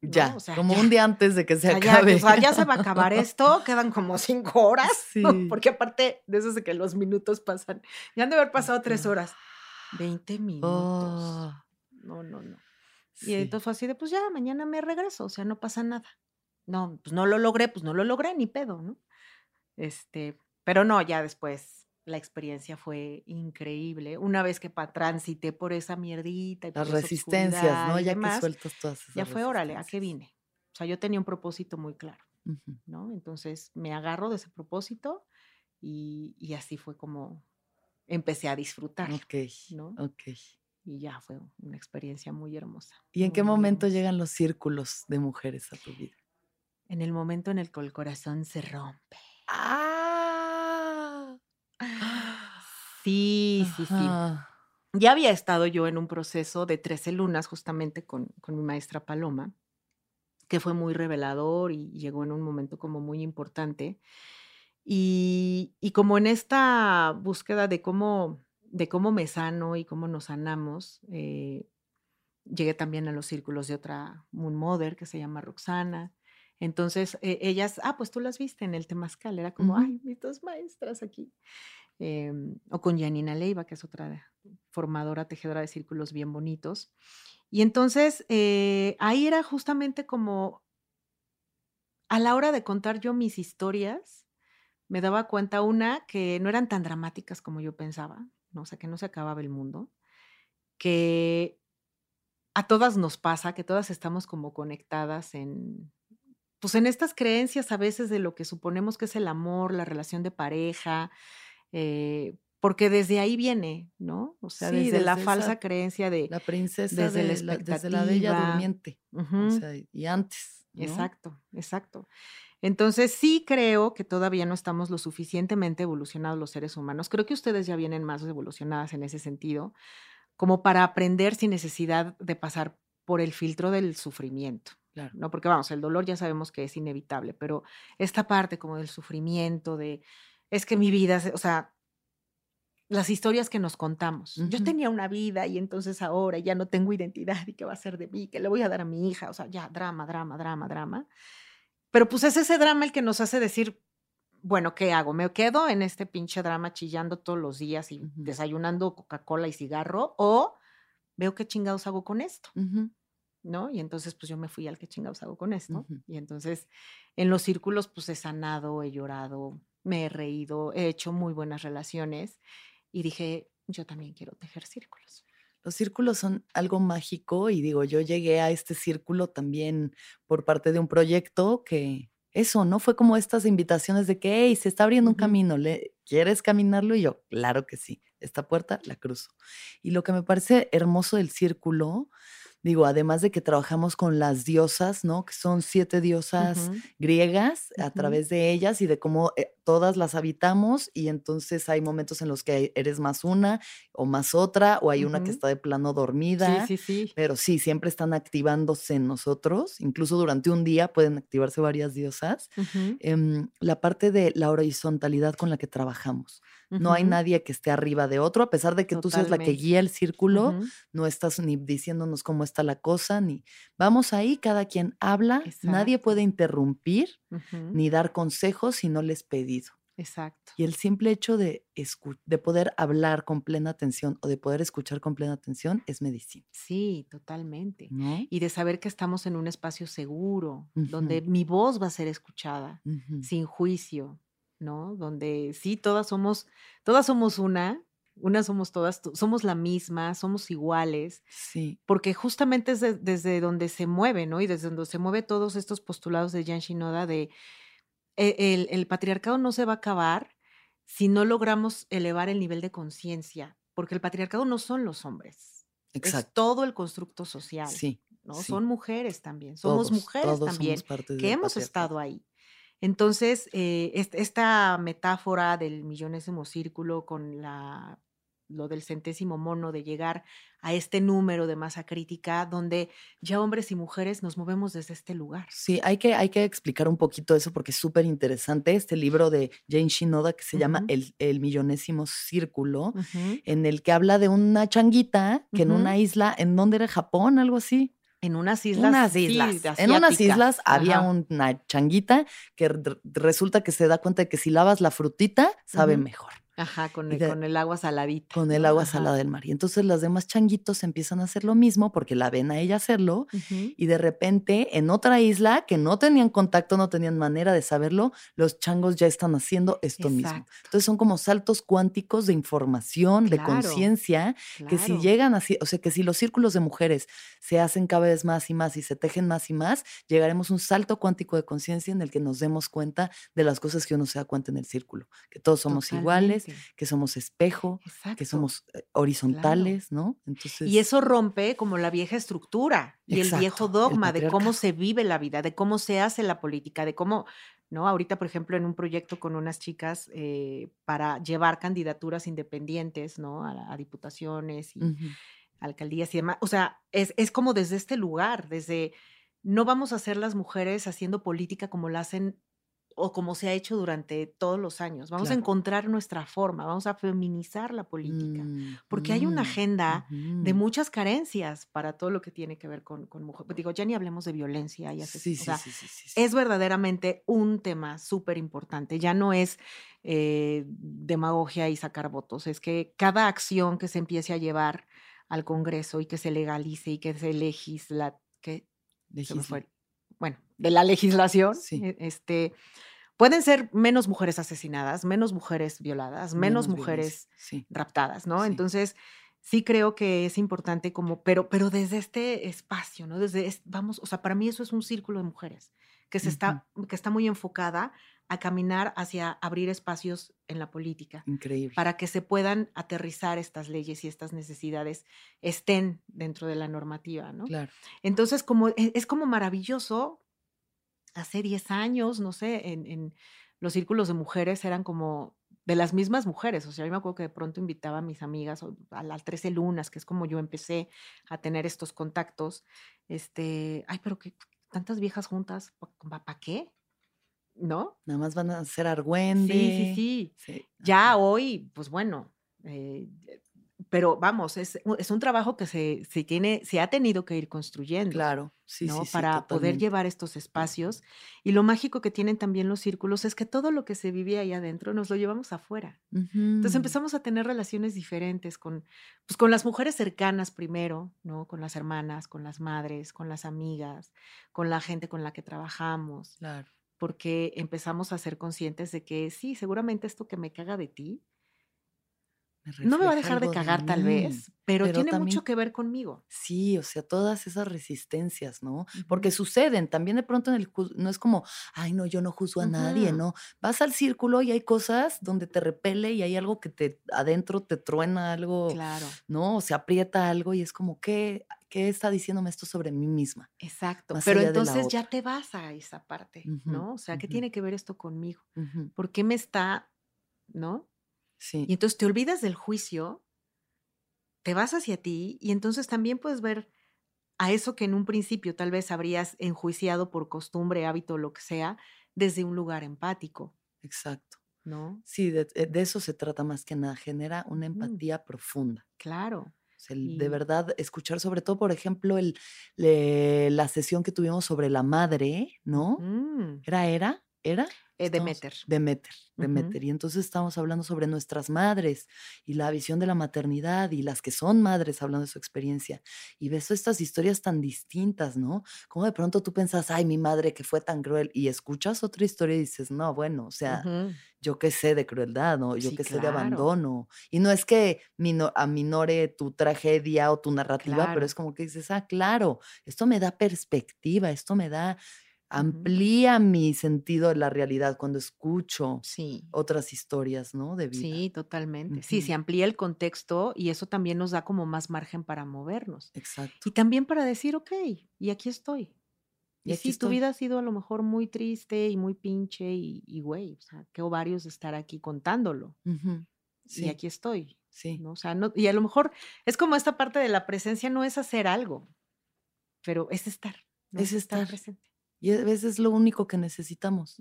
Ya, como un día antes de que se ya, acabe. o sea, ya se va a acabar esto, quedan como cinco horas, sí. porque aparte de eso es de que los minutos pasan, ya han de haber pasado tres horas. Veinte minutos. Oh. No, no, no. Y entonces fue así de, pues ya, mañana me regreso, o sea, no pasa nada. No, pues no lo logré, pues no lo logré, ni pedo, ¿no? Este, pero no, ya después la experiencia fue increíble. Una vez que transité por esa mierdita y Las resistencias, ¿no? Ya que sueltas todas esas Ya fue, órale, ¿a qué vine? O sea, yo tenía un propósito muy claro, ¿no? Entonces me agarro de ese propósito y, y, así fue como empecé a disfrutar. Ok, ¿no? Ok y ya fue una experiencia muy hermosa. ¿Y en qué momento llegan los círculos de mujeres a tu vida? En el momento en el que el corazón se rompe. ¡Ah! Sí, sí, sí. Ya había estado yo en un proceso de 13 lunas justamente con, con mi maestra Paloma, que fue muy revelador y llegó en un momento como muy importante. Y, y como en esta búsqueda de cómo de cómo me sano y cómo nos sanamos. Eh, llegué también a los círculos de otra Moon Mother que se llama Roxana. Entonces, eh, ellas, ah, pues tú las viste en el Temazcal, era como, ay, mis dos maestras aquí. Em, o con Janina Leiva, que es otra formadora, tejedora de círculos bien bonitos. Y entonces, eh, ahí era justamente como, a la hora de contar yo mis historias, me daba cuenta una que no eran tan dramáticas como yo pensaba, o sea, que no se acababa el mundo, que a todas nos pasa, que todas estamos como conectadas en, pues en estas creencias a veces de lo que suponemos que es el amor, la relación de pareja, eh, porque desde ahí viene, ¿no? O sea, desde, la falsa creencia de la princesa desde, la, desde la bella durmiente, o sea, y antes. Exacto, exacto. Entonces sí creo que todavía no estamos lo suficientemente evolucionados los seres humanos. Creo que ustedes ya vienen más evolucionadas en ese sentido, como para aprender sin necesidad de pasar por el filtro del sufrimiento. Claro. ¿no? Porque vamos, el dolor ya sabemos que es inevitable, pero esta parte como del sufrimiento, de es que mi vida, o sea, las historias que nos contamos. Yo tenía una vida y entonces ahora ya no tengo identidad y qué va a ser de mí, qué le voy a dar a mi hija, o sea, ya drama, drama, drama, drama. Pero pues es ese drama el que nos hace decir, bueno, ¿qué hago? ¿Me quedo en este pinche drama chillando todos los días y desayunando Coca-Cola y cigarro? ¿O veo qué chingados hago con esto? ¿No? Y entonces, pues yo me fui al qué chingados hago con esto. Y entonces, en los círculos, pues he sanado, he llorado, me he reído, he hecho muy buenas relaciones y dije, yo también quiero tejer círculos. Los círculos son algo mágico y digo, yo llegué a este círculo también por parte de un proyecto que eso, ¿no? Fue como estas invitaciones de que, hey, se está abriendo un camino, ¿le, ¿quieres caminarlo? Y yo, claro que sí, esta puerta la cruzo. Y lo que me parece hermoso del círculo Digo, además de que trabajamos con las diosas, ¿no? Que son siete diosas griegas a través de ellas y de cómo eh, todas las habitamos y entonces hay momentos en los que eres más una o más otra o hay una que está de plano dormida. Sí, sí, sí. Pero sí, siempre están activándose en nosotros. Incluso durante un día pueden activarse varias diosas. Em, la parte de la horizontalidad con la que trabajamos. No hay nadie que esté arriba de otro, a pesar de que tú seas la que guía el círculo, no estás ni diciéndonos cómo está la cosa, ni vamos ahí, cada quien habla, nadie puede interrumpir ni dar consejos si no les pedido. Exacto. Y el simple hecho de, de poder hablar con plena atención o de poder escuchar con plena atención es medicina. Sí, totalmente. Y de saber que estamos en un espacio seguro, donde mi voz va a ser escuchada, sin juicio, ¿no? Donde sí, todas somos, todas somos una, una somos todas, somos la misma, somos iguales. Sí. Porque justamente es desde donde se mueve, ¿no? Y desde donde se mueve todos estos postulados de Jan Shinoda de e, el, patriarcado no se va a acabar si no logramos elevar el nivel de conciencia, porque el patriarcado no son los hombres. Exacto. Es todo el constructo social. Sí. ¿no? Son mujeres también. Somos mujeres también que hemos estado ahí. Entonces, eh, esta metáfora del millonésimo círculo con la, lo del centésimo mono, de llegar a este número de masa crítica, donde ya hombres y mujeres nos movemos desde este lugar. Sí, hay que, hay que explicar un poquito eso porque es súper interesante. Este libro de Jane Shinoda que se llama el, el, millonésimo círculo, en el que habla de una changuita que en una isla, ¿en dónde era Japón? Algo así En unas islas. Unas sí, islas. en unas islas había una changuita que resulta que se da cuenta de que si lavas la frutita, sabe mejor. Ajá, con el, de- con el agua saladita. Con el agua Ajá. salada del mar. Y entonces las demás changuitos empiezan a hacer lo mismo porque la ven a ella hacerlo y de repente en otra isla que no tenían contacto, no tenían manera de saberlo, los changos ya están haciendo esto mismo. Entonces son como saltos cuánticos de información, de Claro, conciencia, que si llegan así, o sea, que si los círculos de mujeres se hacen cada vez más y más y se tejen más y más, llegaremos a un salto cuántico de conciencia en el que nos demos cuenta de las cosas que uno se da cuenta en el círculo, que todos somos iguales, Que somos espejo, que somos eh, Claro. horizontales, ¿no? Entonces, Y eso rompe como la vieja estructura y el viejo el dogma de cómo se vive la vida, de cómo se hace la política, de cómo, ¿no? Ahorita, por ejemplo, en un proyecto con unas chicas eh, para llevar candidaturas independientes, ¿no? A, a diputaciones y alcaldías y demás. O sea, es, es como desde este lugar, desde no vamos a ser las mujeres haciendo política como la hacen o como se ha hecho durante todos los años. Vamos a encontrar nuestra forma, vamos a feminizar la política, Mm, porque hay una mm, agenda de muchas carencias para todo lo que tiene que ver con, con mujer. Digo, ya ni hablemos de violencia y Sí, asesinos. sí, O sea, sí, sí, es verdaderamente un tema súper importante. Ya no es eh, demagogia y sacar votos, es que cada acción que se empiece a llevar al Congreso y que se legalice y que se legisla, que se me Legisla. fue, bueno, de la legislación, Sí. e- este, pueden ser menos mujeres asesinadas, menos mujeres violadas, menos, mujeres Sí, raptadas, ¿no? sí. Entonces, sí creo que es importante como, pero, pero desde este espacio, ¿no? Desde, es- vamos, o sea, para mí eso es un círculo de mujeres que se está, que está muy enfocada a caminar hacia abrir espacios en la política Increíble. para que se puedan aterrizar estas leyes y estas necesidades estén dentro de la normativa, ¿no? Claro. Entonces, como, e- es como maravilloso, hace 10 años, no sé, en, en los círculos de mujeres eran como de las mismas mujeres, o sea, yo me acuerdo que de pronto invitaba a mis amigas a las 13 lunas, que es como yo empecé a tener estos contactos, este, ay, pero que tantas viejas juntas, ¿para qué? ¿No? Nada más van a hacer Sí, sí, argüende. sí. Sí, Ya hoy, pues bueno, eh, pero vamos, es, es un trabajo que se, se tiene, se ha tenido que ir construyendo. Claro, sí, ¿no? sí, sí, Para poder llevar estos espacios. Y lo mágico que tienen también los círculos es que todo lo que se vive ahí adentro nos lo llevamos afuera. Entonces Ujú. empezamos a tener relaciones diferentes con, pues, con las mujeres cercanas primero, ¿no? Con las hermanas, con las madres, con las amigas, con la gente con la que trabajamos, Claro. Porque empezamos a ser conscientes de que sí, seguramente esto que me caga de ti Me no me va a dejar de cagar tal vez, pero, pero tiene también mucho que ver conmigo. Sí, o sea, todas esas resistencias, ¿no? Porque suceden, también de pronto en el no es como, ay, no, yo no juzgo a nadie, no. Vas al círculo y hay cosas donde te repele y hay algo que te adentro te truena algo, Claro. ¿no? O se aprieta algo y es como, ¿qué, qué está diciéndome esto sobre mí misma? Exacto, pero entonces ya te vas a esa parte, ¿no? O sea, ¿qué tiene que ver esto conmigo? ¿Por qué me está, no? Sí, Y entonces te olvidas del juicio, te vas hacia ti y entonces también puedes ver a eso que en un principio tal vez habrías enjuiciado por costumbre, hábito, lo que sea, desde un lugar empático, exacto. ¿no? Sí, de, eh, de eso se trata más que nada, genera una Ujú, empatía profunda. Claro. O sea, el de verdad escuchar, sobre todo, por ejemplo, el, le- la sesión que tuvimos sobre la madre, ¿no? ujú, ¿Era, era? ¿Era? eh, Estamos, Demeter. Demeter, ujú, Demeter. Y entonces estamos hablando sobre nuestras madres y la visión de la maternidad y las que son madres hablando de su experiencia. Y ves estas historias tan distintas, ¿no? Como de pronto tú pensas, ay, mi madre que fue tan cruel. Y escuchas otra historia y dices, no, bueno, o sea, ujú, yo qué sé de crueldad, ¿no? Yo Sí, qué sé de claro, abandono. Y no es que mino- aminore tu tragedia o tu narrativa, pero claro. es como que dices, ah, claro, esto me da perspectiva, esto me da, amplía mi sentido de la realidad cuando escucho Sí. otras historias, ¿no? De vida. Sí, totalmente. Sí, se amplía el contexto y eso también nos da como más margen para movernos. Exacto. Y también para decir, ok, y aquí estoy. Y Y aquí sí, tu vida ha sido a lo mejor muy triste y muy pinche y, güey, o sea, qué ovarios estar aquí contándolo. Ujú, Y Sí, aquí estoy, sí, ¿no? O sea, no, y a lo mejor es como esta parte de la presencia, no es hacer algo, pero es estar, ¿no? es Es estar estar. presente. Y a veces es lo único que necesitamos.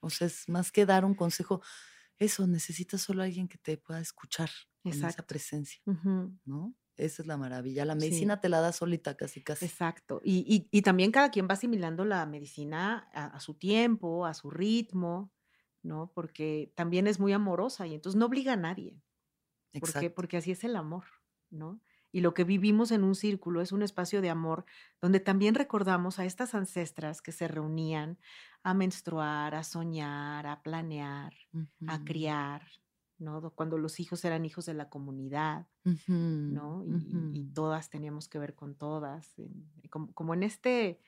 O sea, es más que dar un consejo, eso, necesitas solo alguien que te pueda escuchar. con esa Exacto. presencia. ¿no? Esa es la maravilla. La Sí. medicina te la da solita, casi, casi. Exacto. Y, y- y también cada quien va asimilando la medicina a, a su tiempo, a su ritmo, ¿no? Porque también es muy amorosa y entonces no obliga a nadie. Exacto. Porque así es el amor, ¿no? Y lo que vivimos en un círculo es un espacio de amor donde también recordamos a estas ancestras que se reunían a menstruar, a soñar, a planear, a criar, ¿no? Do- Cuando los hijos eran hijos de la comunidad, ¿no? Y, todas teníamos que ver con todas, en- como, como en este,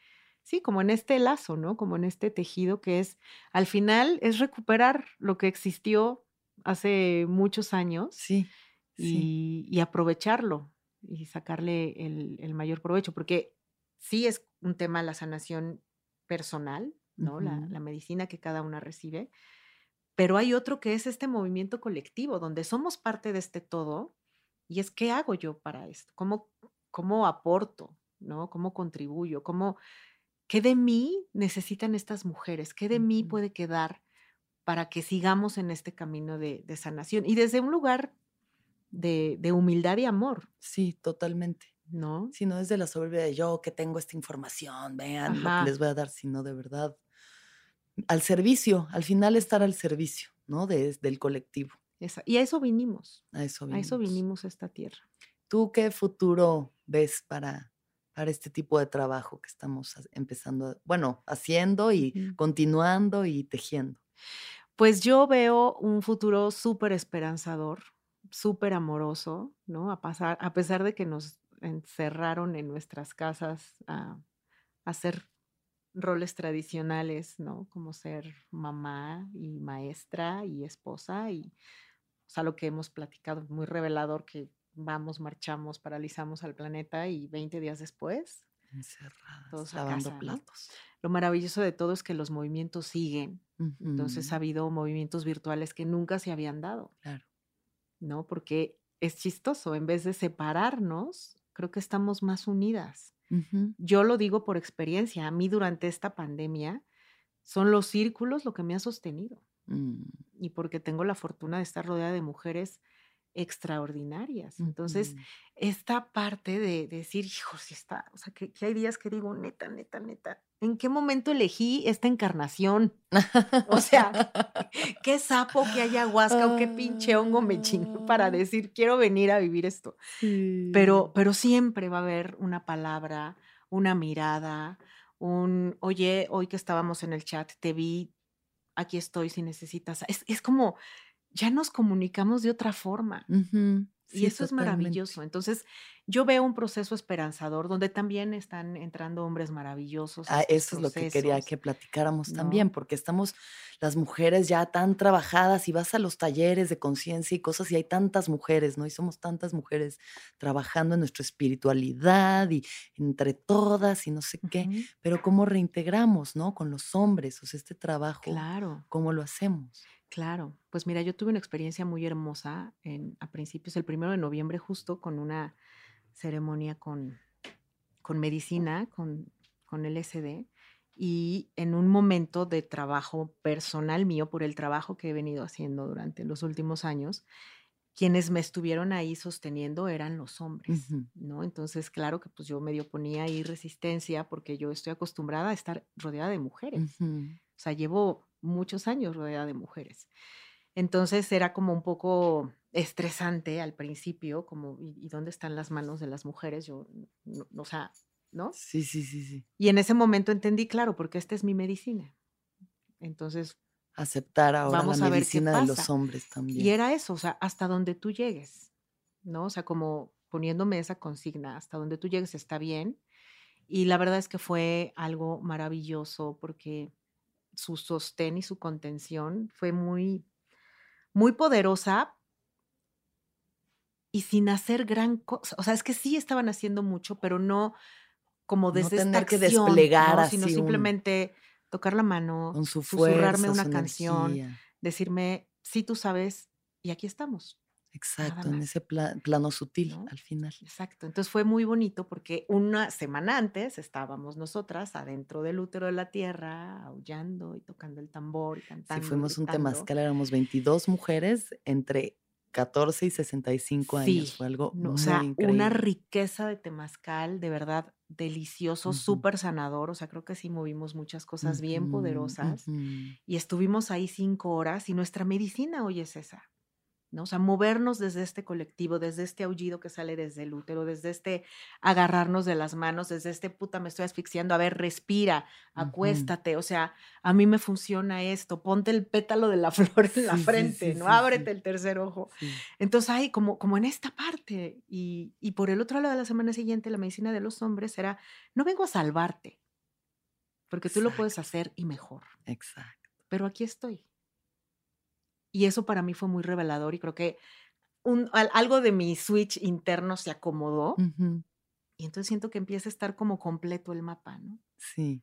sí, como en este lazo, ¿no? Como en este tejido que es, al final, es recuperar lo que existió hace muchos años Sí, sí. y aprovecharlo y sacarle el, el mayor provecho, porque sí es un tema la sanación personal, ¿no? La, medicina que cada una recibe, pero hay otro que es este movimiento colectivo, donde somos parte de este todo, y es qué hago yo para esto, cómo, cómo aporto, ¿no? ¿Cómo contribuyo? ¿Cómo, ¿Qué de mí necesitan estas mujeres? ¿Qué de mí puede quedar para que sigamos en este camino de, de sanación? Y desde un lugar de, de humildad y amor, Sí, totalmente. ¿no? Si no es de la soberbia de yo que tengo esta información, vean lo que les voy a dar, sino de verdad al servicio, al final estar al servicio, ¿no? De, del colectivo. esa- y a eso vinimos, A eso a eso vinimos. vinimos a esta tierra. ¿Tú qué futuro ves para, para este tipo de trabajo que estamos empezando, bueno, haciendo y continuando y tejiendo? Pues yo veo un futuro súper esperanzador, súper amoroso, ¿no? A, pasar, a pesar de que nos encerraron en nuestras casas a, a hacer roles tradicionales, ¿no? Como ser mamá y maestra y esposa y, o sea, lo que hemos platicado, muy revelador que vamos, marchamos, paralizamos al planeta y 20 días después, Encerradas, todos lavando casa, ¿no? platos. Lo maravilloso de todo es que los movimientos siguen. Entonces ha habido movimientos virtuales que nunca se habían dado, Claro. ¿No? Porque es chistoso, en vez de separarnos, creo que estamos más unidas. Yo lo digo por experiencia, a mí durante esta pandemia son los círculos lo que me ha sostenido mm, y porque tengo la fortuna de estar rodeada de mujeres extraordinarias. Entonces, esta parte de, de decir, hijos, si está, o sea, que, que hay días que digo, neta, neta, neta, ¿en qué momento elegí esta encarnación? O sea, qué sapo, qué ayahuasca o qué pinche hongo me chingué para Ah, decir, quiero venir a vivir esto. Pero, pero siempre va a haber una palabra, una mirada, un, oye, hoy que estábamos en el chat, te vi, aquí estoy si necesitas. Es, es como, ya nos comunicamos de otra forma. Y Sí, eso es maravilloso. Entonces, yo veo un proceso esperanzador donde también están entrando hombres maravillosos Ah, eso es lo que quería que platicáramos también, porque estamos las mujeres ya tan trabajadas y vas a los talleres de conciencia y cosas y hay tantas mujeres, ¿no? Y somos tantas mujeres trabajando en nuestra espiritualidad y entre todas y no sé qué, pero cómo reintegramos, ¿no? Con los hombres, o sea, este trabajo, Claro. ¿cómo lo hacemos? Claro, pues mira, yo tuve una experiencia muy hermosa en, a principios, el primero de noviembre, justo con una ceremonia con, con medicina, con, con LSD, y en un momento de trabajo personal mío, por el trabajo que he venido haciendo durante los últimos años, quienes me estuvieron ahí sosteniendo eran los hombres, ¿no? Entonces, claro que pues yo medio ponía ahí resistencia porque yo estoy acostumbrada a estar rodeada de mujeres. O sea, llevo muchos años rodeada de mujeres. Entonces era como un poco estresante al principio, como, ¿y, y dónde están las manos de las mujeres? Yo, no- no, o sea, ¿no? Sí, sí, sí, sí. Y en ese momento entendí, claro, porque esta es mi medicina. Entonces, Aceptar ahora la vamos a ver qué medicina de los hombres Y también. era eso, o sea, hasta donde tú llegues, ¿no? O sea, como poniéndome esa consigna, hasta donde tú llegues está bien. Y la verdad es que fue algo maravilloso porque su sostén y su contención fue muy, muy poderosa y sin hacer gran cosa. O sea, es que sí estaban haciendo mucho, pero no como No desde esta tener que acción, desplegar ¿no? Sino así un, simplemente tocar la mano, con su susurrarme una canción, energía. decirme, sí, tú sabes, y aquí estamos, Exacto, en ese pla- plano sutil ¿no? al final. Exacto. Entonces fue muy bonito porque una semana antes estábamos nosotras adentro del útero de la tierra, aullando y tocando el tambor y Si cantando, fuimos un gritando. temazcal, éramos 22 mujeres entre 14 y 65 años. Fue algo no, muy o sea, increíble. una riqueza de temazcal, de verdad delicioso, Ujú. súper sanador. O sea, creo que sí movimos muchas cosas bien poderosas. Y estuvimos ahí cinco horas y nuestra medicina hoy es esa. ¿No? O sea, movernos desde este colectivo, desde este aullido que sale desde el útero, desde este agarrarnos de las manos, desde este puta me estoy asfixiando, a ver, respira, acuéstate, o sea, a mí me funciona esto, ponte el pétalo de la flor en la Sí, frente, sí, ¿no? Ábrete el tercer ojo. Entonces, hay como, como en esta parte. Y, y por el otro lado de la semana siguiente, la medicina de los hombres era, no vengo a salvarte, porque tú lo puedes hacer y mejor, Exacto. pero aquí estoy. Y eso para mí fue muy revelador y creo que un, al- algo de mi switch interno se acomodó Ujú. y entonces siento que empieza a estar como completo el mapa, ¿no? Sí.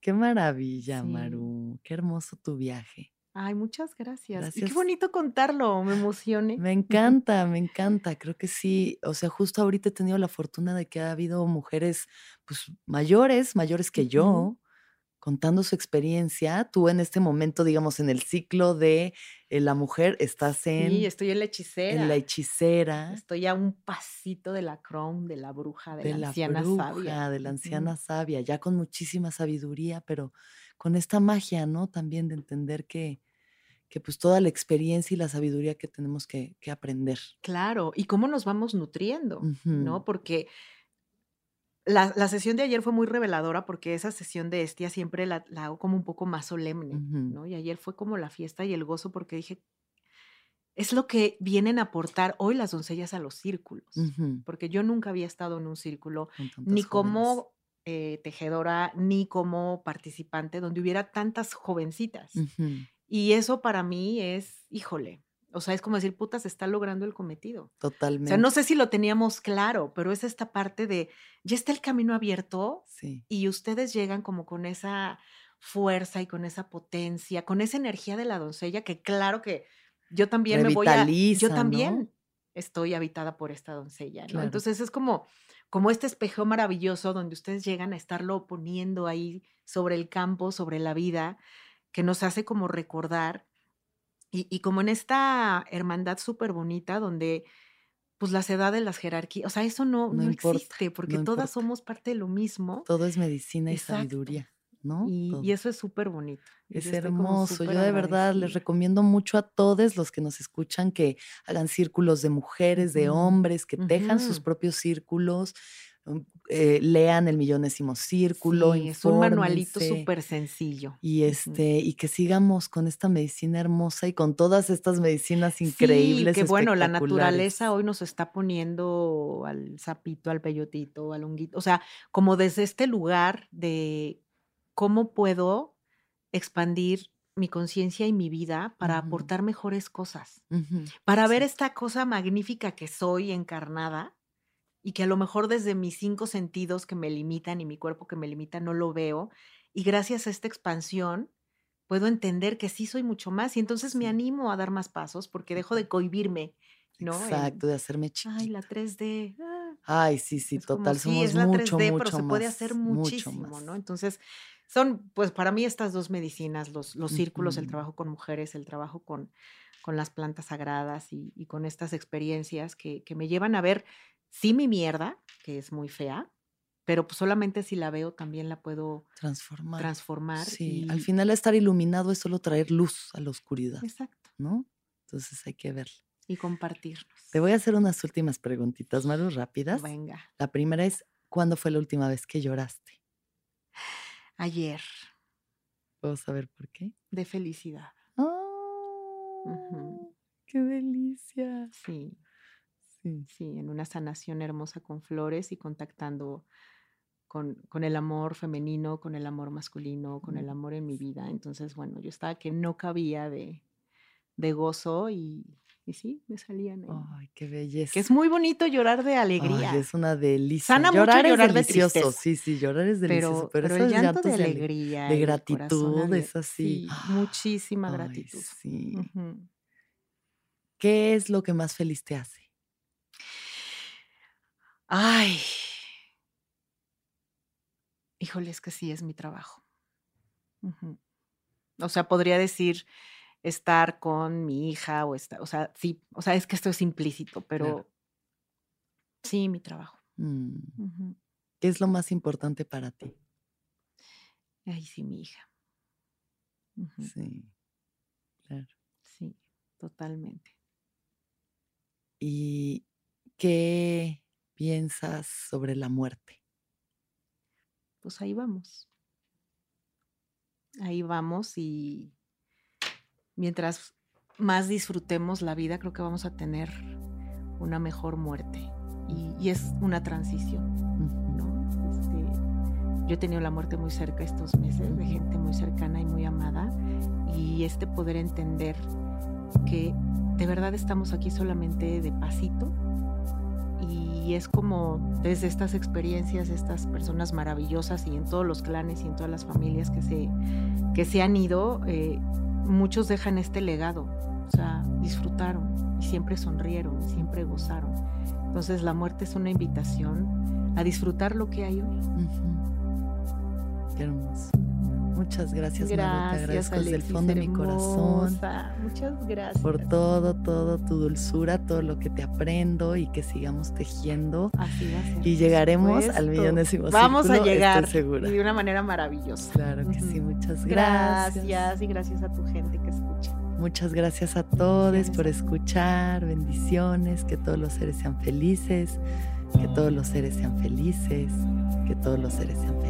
Qué maravilla, Sí. Maru. Qué hermoso tu viaje. Ay, muchas gracias. Y qué Gracias. bonito contarlo, me emocioné. Me encanta, me encanta. Creo que sí. O sea, justo ahorita he tenido la fortuna de que ha habido mujeres, pues, mayores, mayores que yo, contando su experiencia. Tú en este momento, digamos, en el ciclo de eh, la mujer, estás Sí, en, estoy en la en la hechicera. hechicera, Estoy a un pasito de la crown, de la bruja, de de la la anciana sabia. de la anciana sabia, ya con muchísima sabiduría, pero con esta magia, ¿no? También de entender que, que pues toda la experiencia y la sabiduría que tenemos que, que aprender. Claro, y cómo nos vamos nutriendo, ¿no? Porque la, la sesión de ayer fue muy reveladora porque esa sesión de Estia siempre la, la hago como un poco más solemne, ¿no? Y ayer fue como la fiesta y el gozo porque dije, es lo que vienen a aportar hoy las doncellas a los círculos, porque yo nunca había estado en un círculo, ni como eh, tejedora, ni como participante, donde hubiera tantas jovencitas. Y eso para mí es, híjole, o sea, es como decir, puta, se está logrando el cometido. O sea, Totalmente. no sé si lo teníamos claro, pero es esta parte de, ya está el camino abierto Sí. y ustedes llegan como con esa fuerza y con esa potencia, con esa energía de la doncella, que claro que yo también me voy a, yo también estoy habitada por esta doncella, ¿no? Claro. Entonces es como, como este espejo maravilloso donde ustedes llegan a estarlo poniendo ahí sobre el campo, sobre la vida, que nos hace como recordar y, y como en esta hermandad súper bonita donde pues las edades, las jerarquías, o sea, eso no, No no importa, existe porque no todas importa. somos parte de lo mismo. Todo es medicina y sabiduría, ¿no? Y, eso es súper bonito. Es yo hermoso. Yo de verdad les recomiendo mucho a todos los que nos escuchan que hagan círculos de mujeres, de hombres, que tejan sus propios círculos, eh, lean el millonésimo círculo, Sí, es un manualito súper sencillo. y este y que sigamos con esta medicina hermosa y con todas estas medicinas Sí, increíbles, que bueno, la naturaleza hoy nos está poniendo al sapito, al peyotito, al honguito, o sea, como desde este lugar de cómo puedo expandir mi conciencia y mi vida para aportar mejores cosas, para ver esta cosa magnífica que soy encarnada y que a lo mejor desde mis cinco sentidos que me limitan y mi cuerpo que me limita no lo veo. Y gracias a esta expansión puedo entender que sí soy mucho más y entonces me Sí. animo a dar más pasos porque dejo de cohibirme, ¿no? Exacto, En, de hacerme ay, chiquita. la 3D. ah, Ay, sí, sí, Es como, total, sí, somos es la mucho, 3D, pero se puede hacer mucho muchísimo, ¿no? Entonces, son, pues para mí estas dos medicinas, los, los círculos, el trabajo con mujeres, el trabajo con, con las plantas sagradas y, y con estas experiencias que, que me llevan a ver, sí, mi mierda, que es muy fea, pero pues solamente si la veo también la puedo Transformar. transformar Sí, al final estar iluminado es solo traer luz a la oscuridad, Exacto. ¿no? Entonces hay que verlo. Y compartirnos. Te voy a hacer unas últimas preguntitas, Maru, rápidas. Venga. La primera es, ¿cuándo fue la última vez que lloraste? Ayer, ¿Puedo saber por qué? de felicidad. ¡Ah! ¡Qué delicia! Sí. Sí. Sí, en una sanación hermosa con flores y contactando con, con el amor femenino, con el amor masculino, con el Mm, amor en mi vida. Entonces, bueno, yo estaba que no cabía de, de gozo y, y sí, me salían. Ay, qué Que es belleza. muy bonito llorar de Ay, alegría. es una delicia. Sana mucho Llorar es llorar de delicioso, tristeza, sí, sí, llorar es delicioso, pero, pero pero el llanto de de, alegría de gratitud es así. sí, muchísima Ay, gratitud. sí. ¿Qué es lo que más feliz te hace? Ay, híjole, es que sí es mi trabajo. O sea, podría decir estar con mi hija o estar, o sea, sí, o sea, es que esto es implícito, pero sí, mi trabajo. Mm. ¿Qué es lo más importante para ti? Ay, sí, mi hija. Sí, claro. Sí, totalmente. ¿Y qué piensas sobre la muerte? Pues ahí vamos. Ahí vamos y mientras más disfrutemos la vida, creo que vamos a tener una mejor muerte. Y, es una transición. Este, yo he tenido la muerte muy cerca estos meses, de gente muy cercana y muy amada. Y este poder entender que de verdad estamos aquí solamente de pasito y es como desde estas experiencias, estas personas maravillosas y en todos los clanes y en todas las familias que se, que se han ido, eh, muchos dejan este legado, o sea, disfrutaron y siempre sonrieron, siempre gozaron. Entonces la muerte es una invitación a disfrutar lo que hay hoy. Qué hermoso. Muchas gracias, gracias Te agradezco desde el fondo de mi corazón. Muchas gracias. Por todo, todo tu dulzura, todo lo que te aprendo y que sigamos tejiendo. Así va a ser. Y llegaremos al millonésimo Vamos a llegar. Estoy segura. Y de una manera maravillosa. Claro que sí, muchas gracias. Gracias y gracias a tu gente que escucha. Muchas gracias a todos por escuchar. Bendiciones. Que todos los seres sean felices. Que todos los seres sean felices. Que todos los seres sean felices.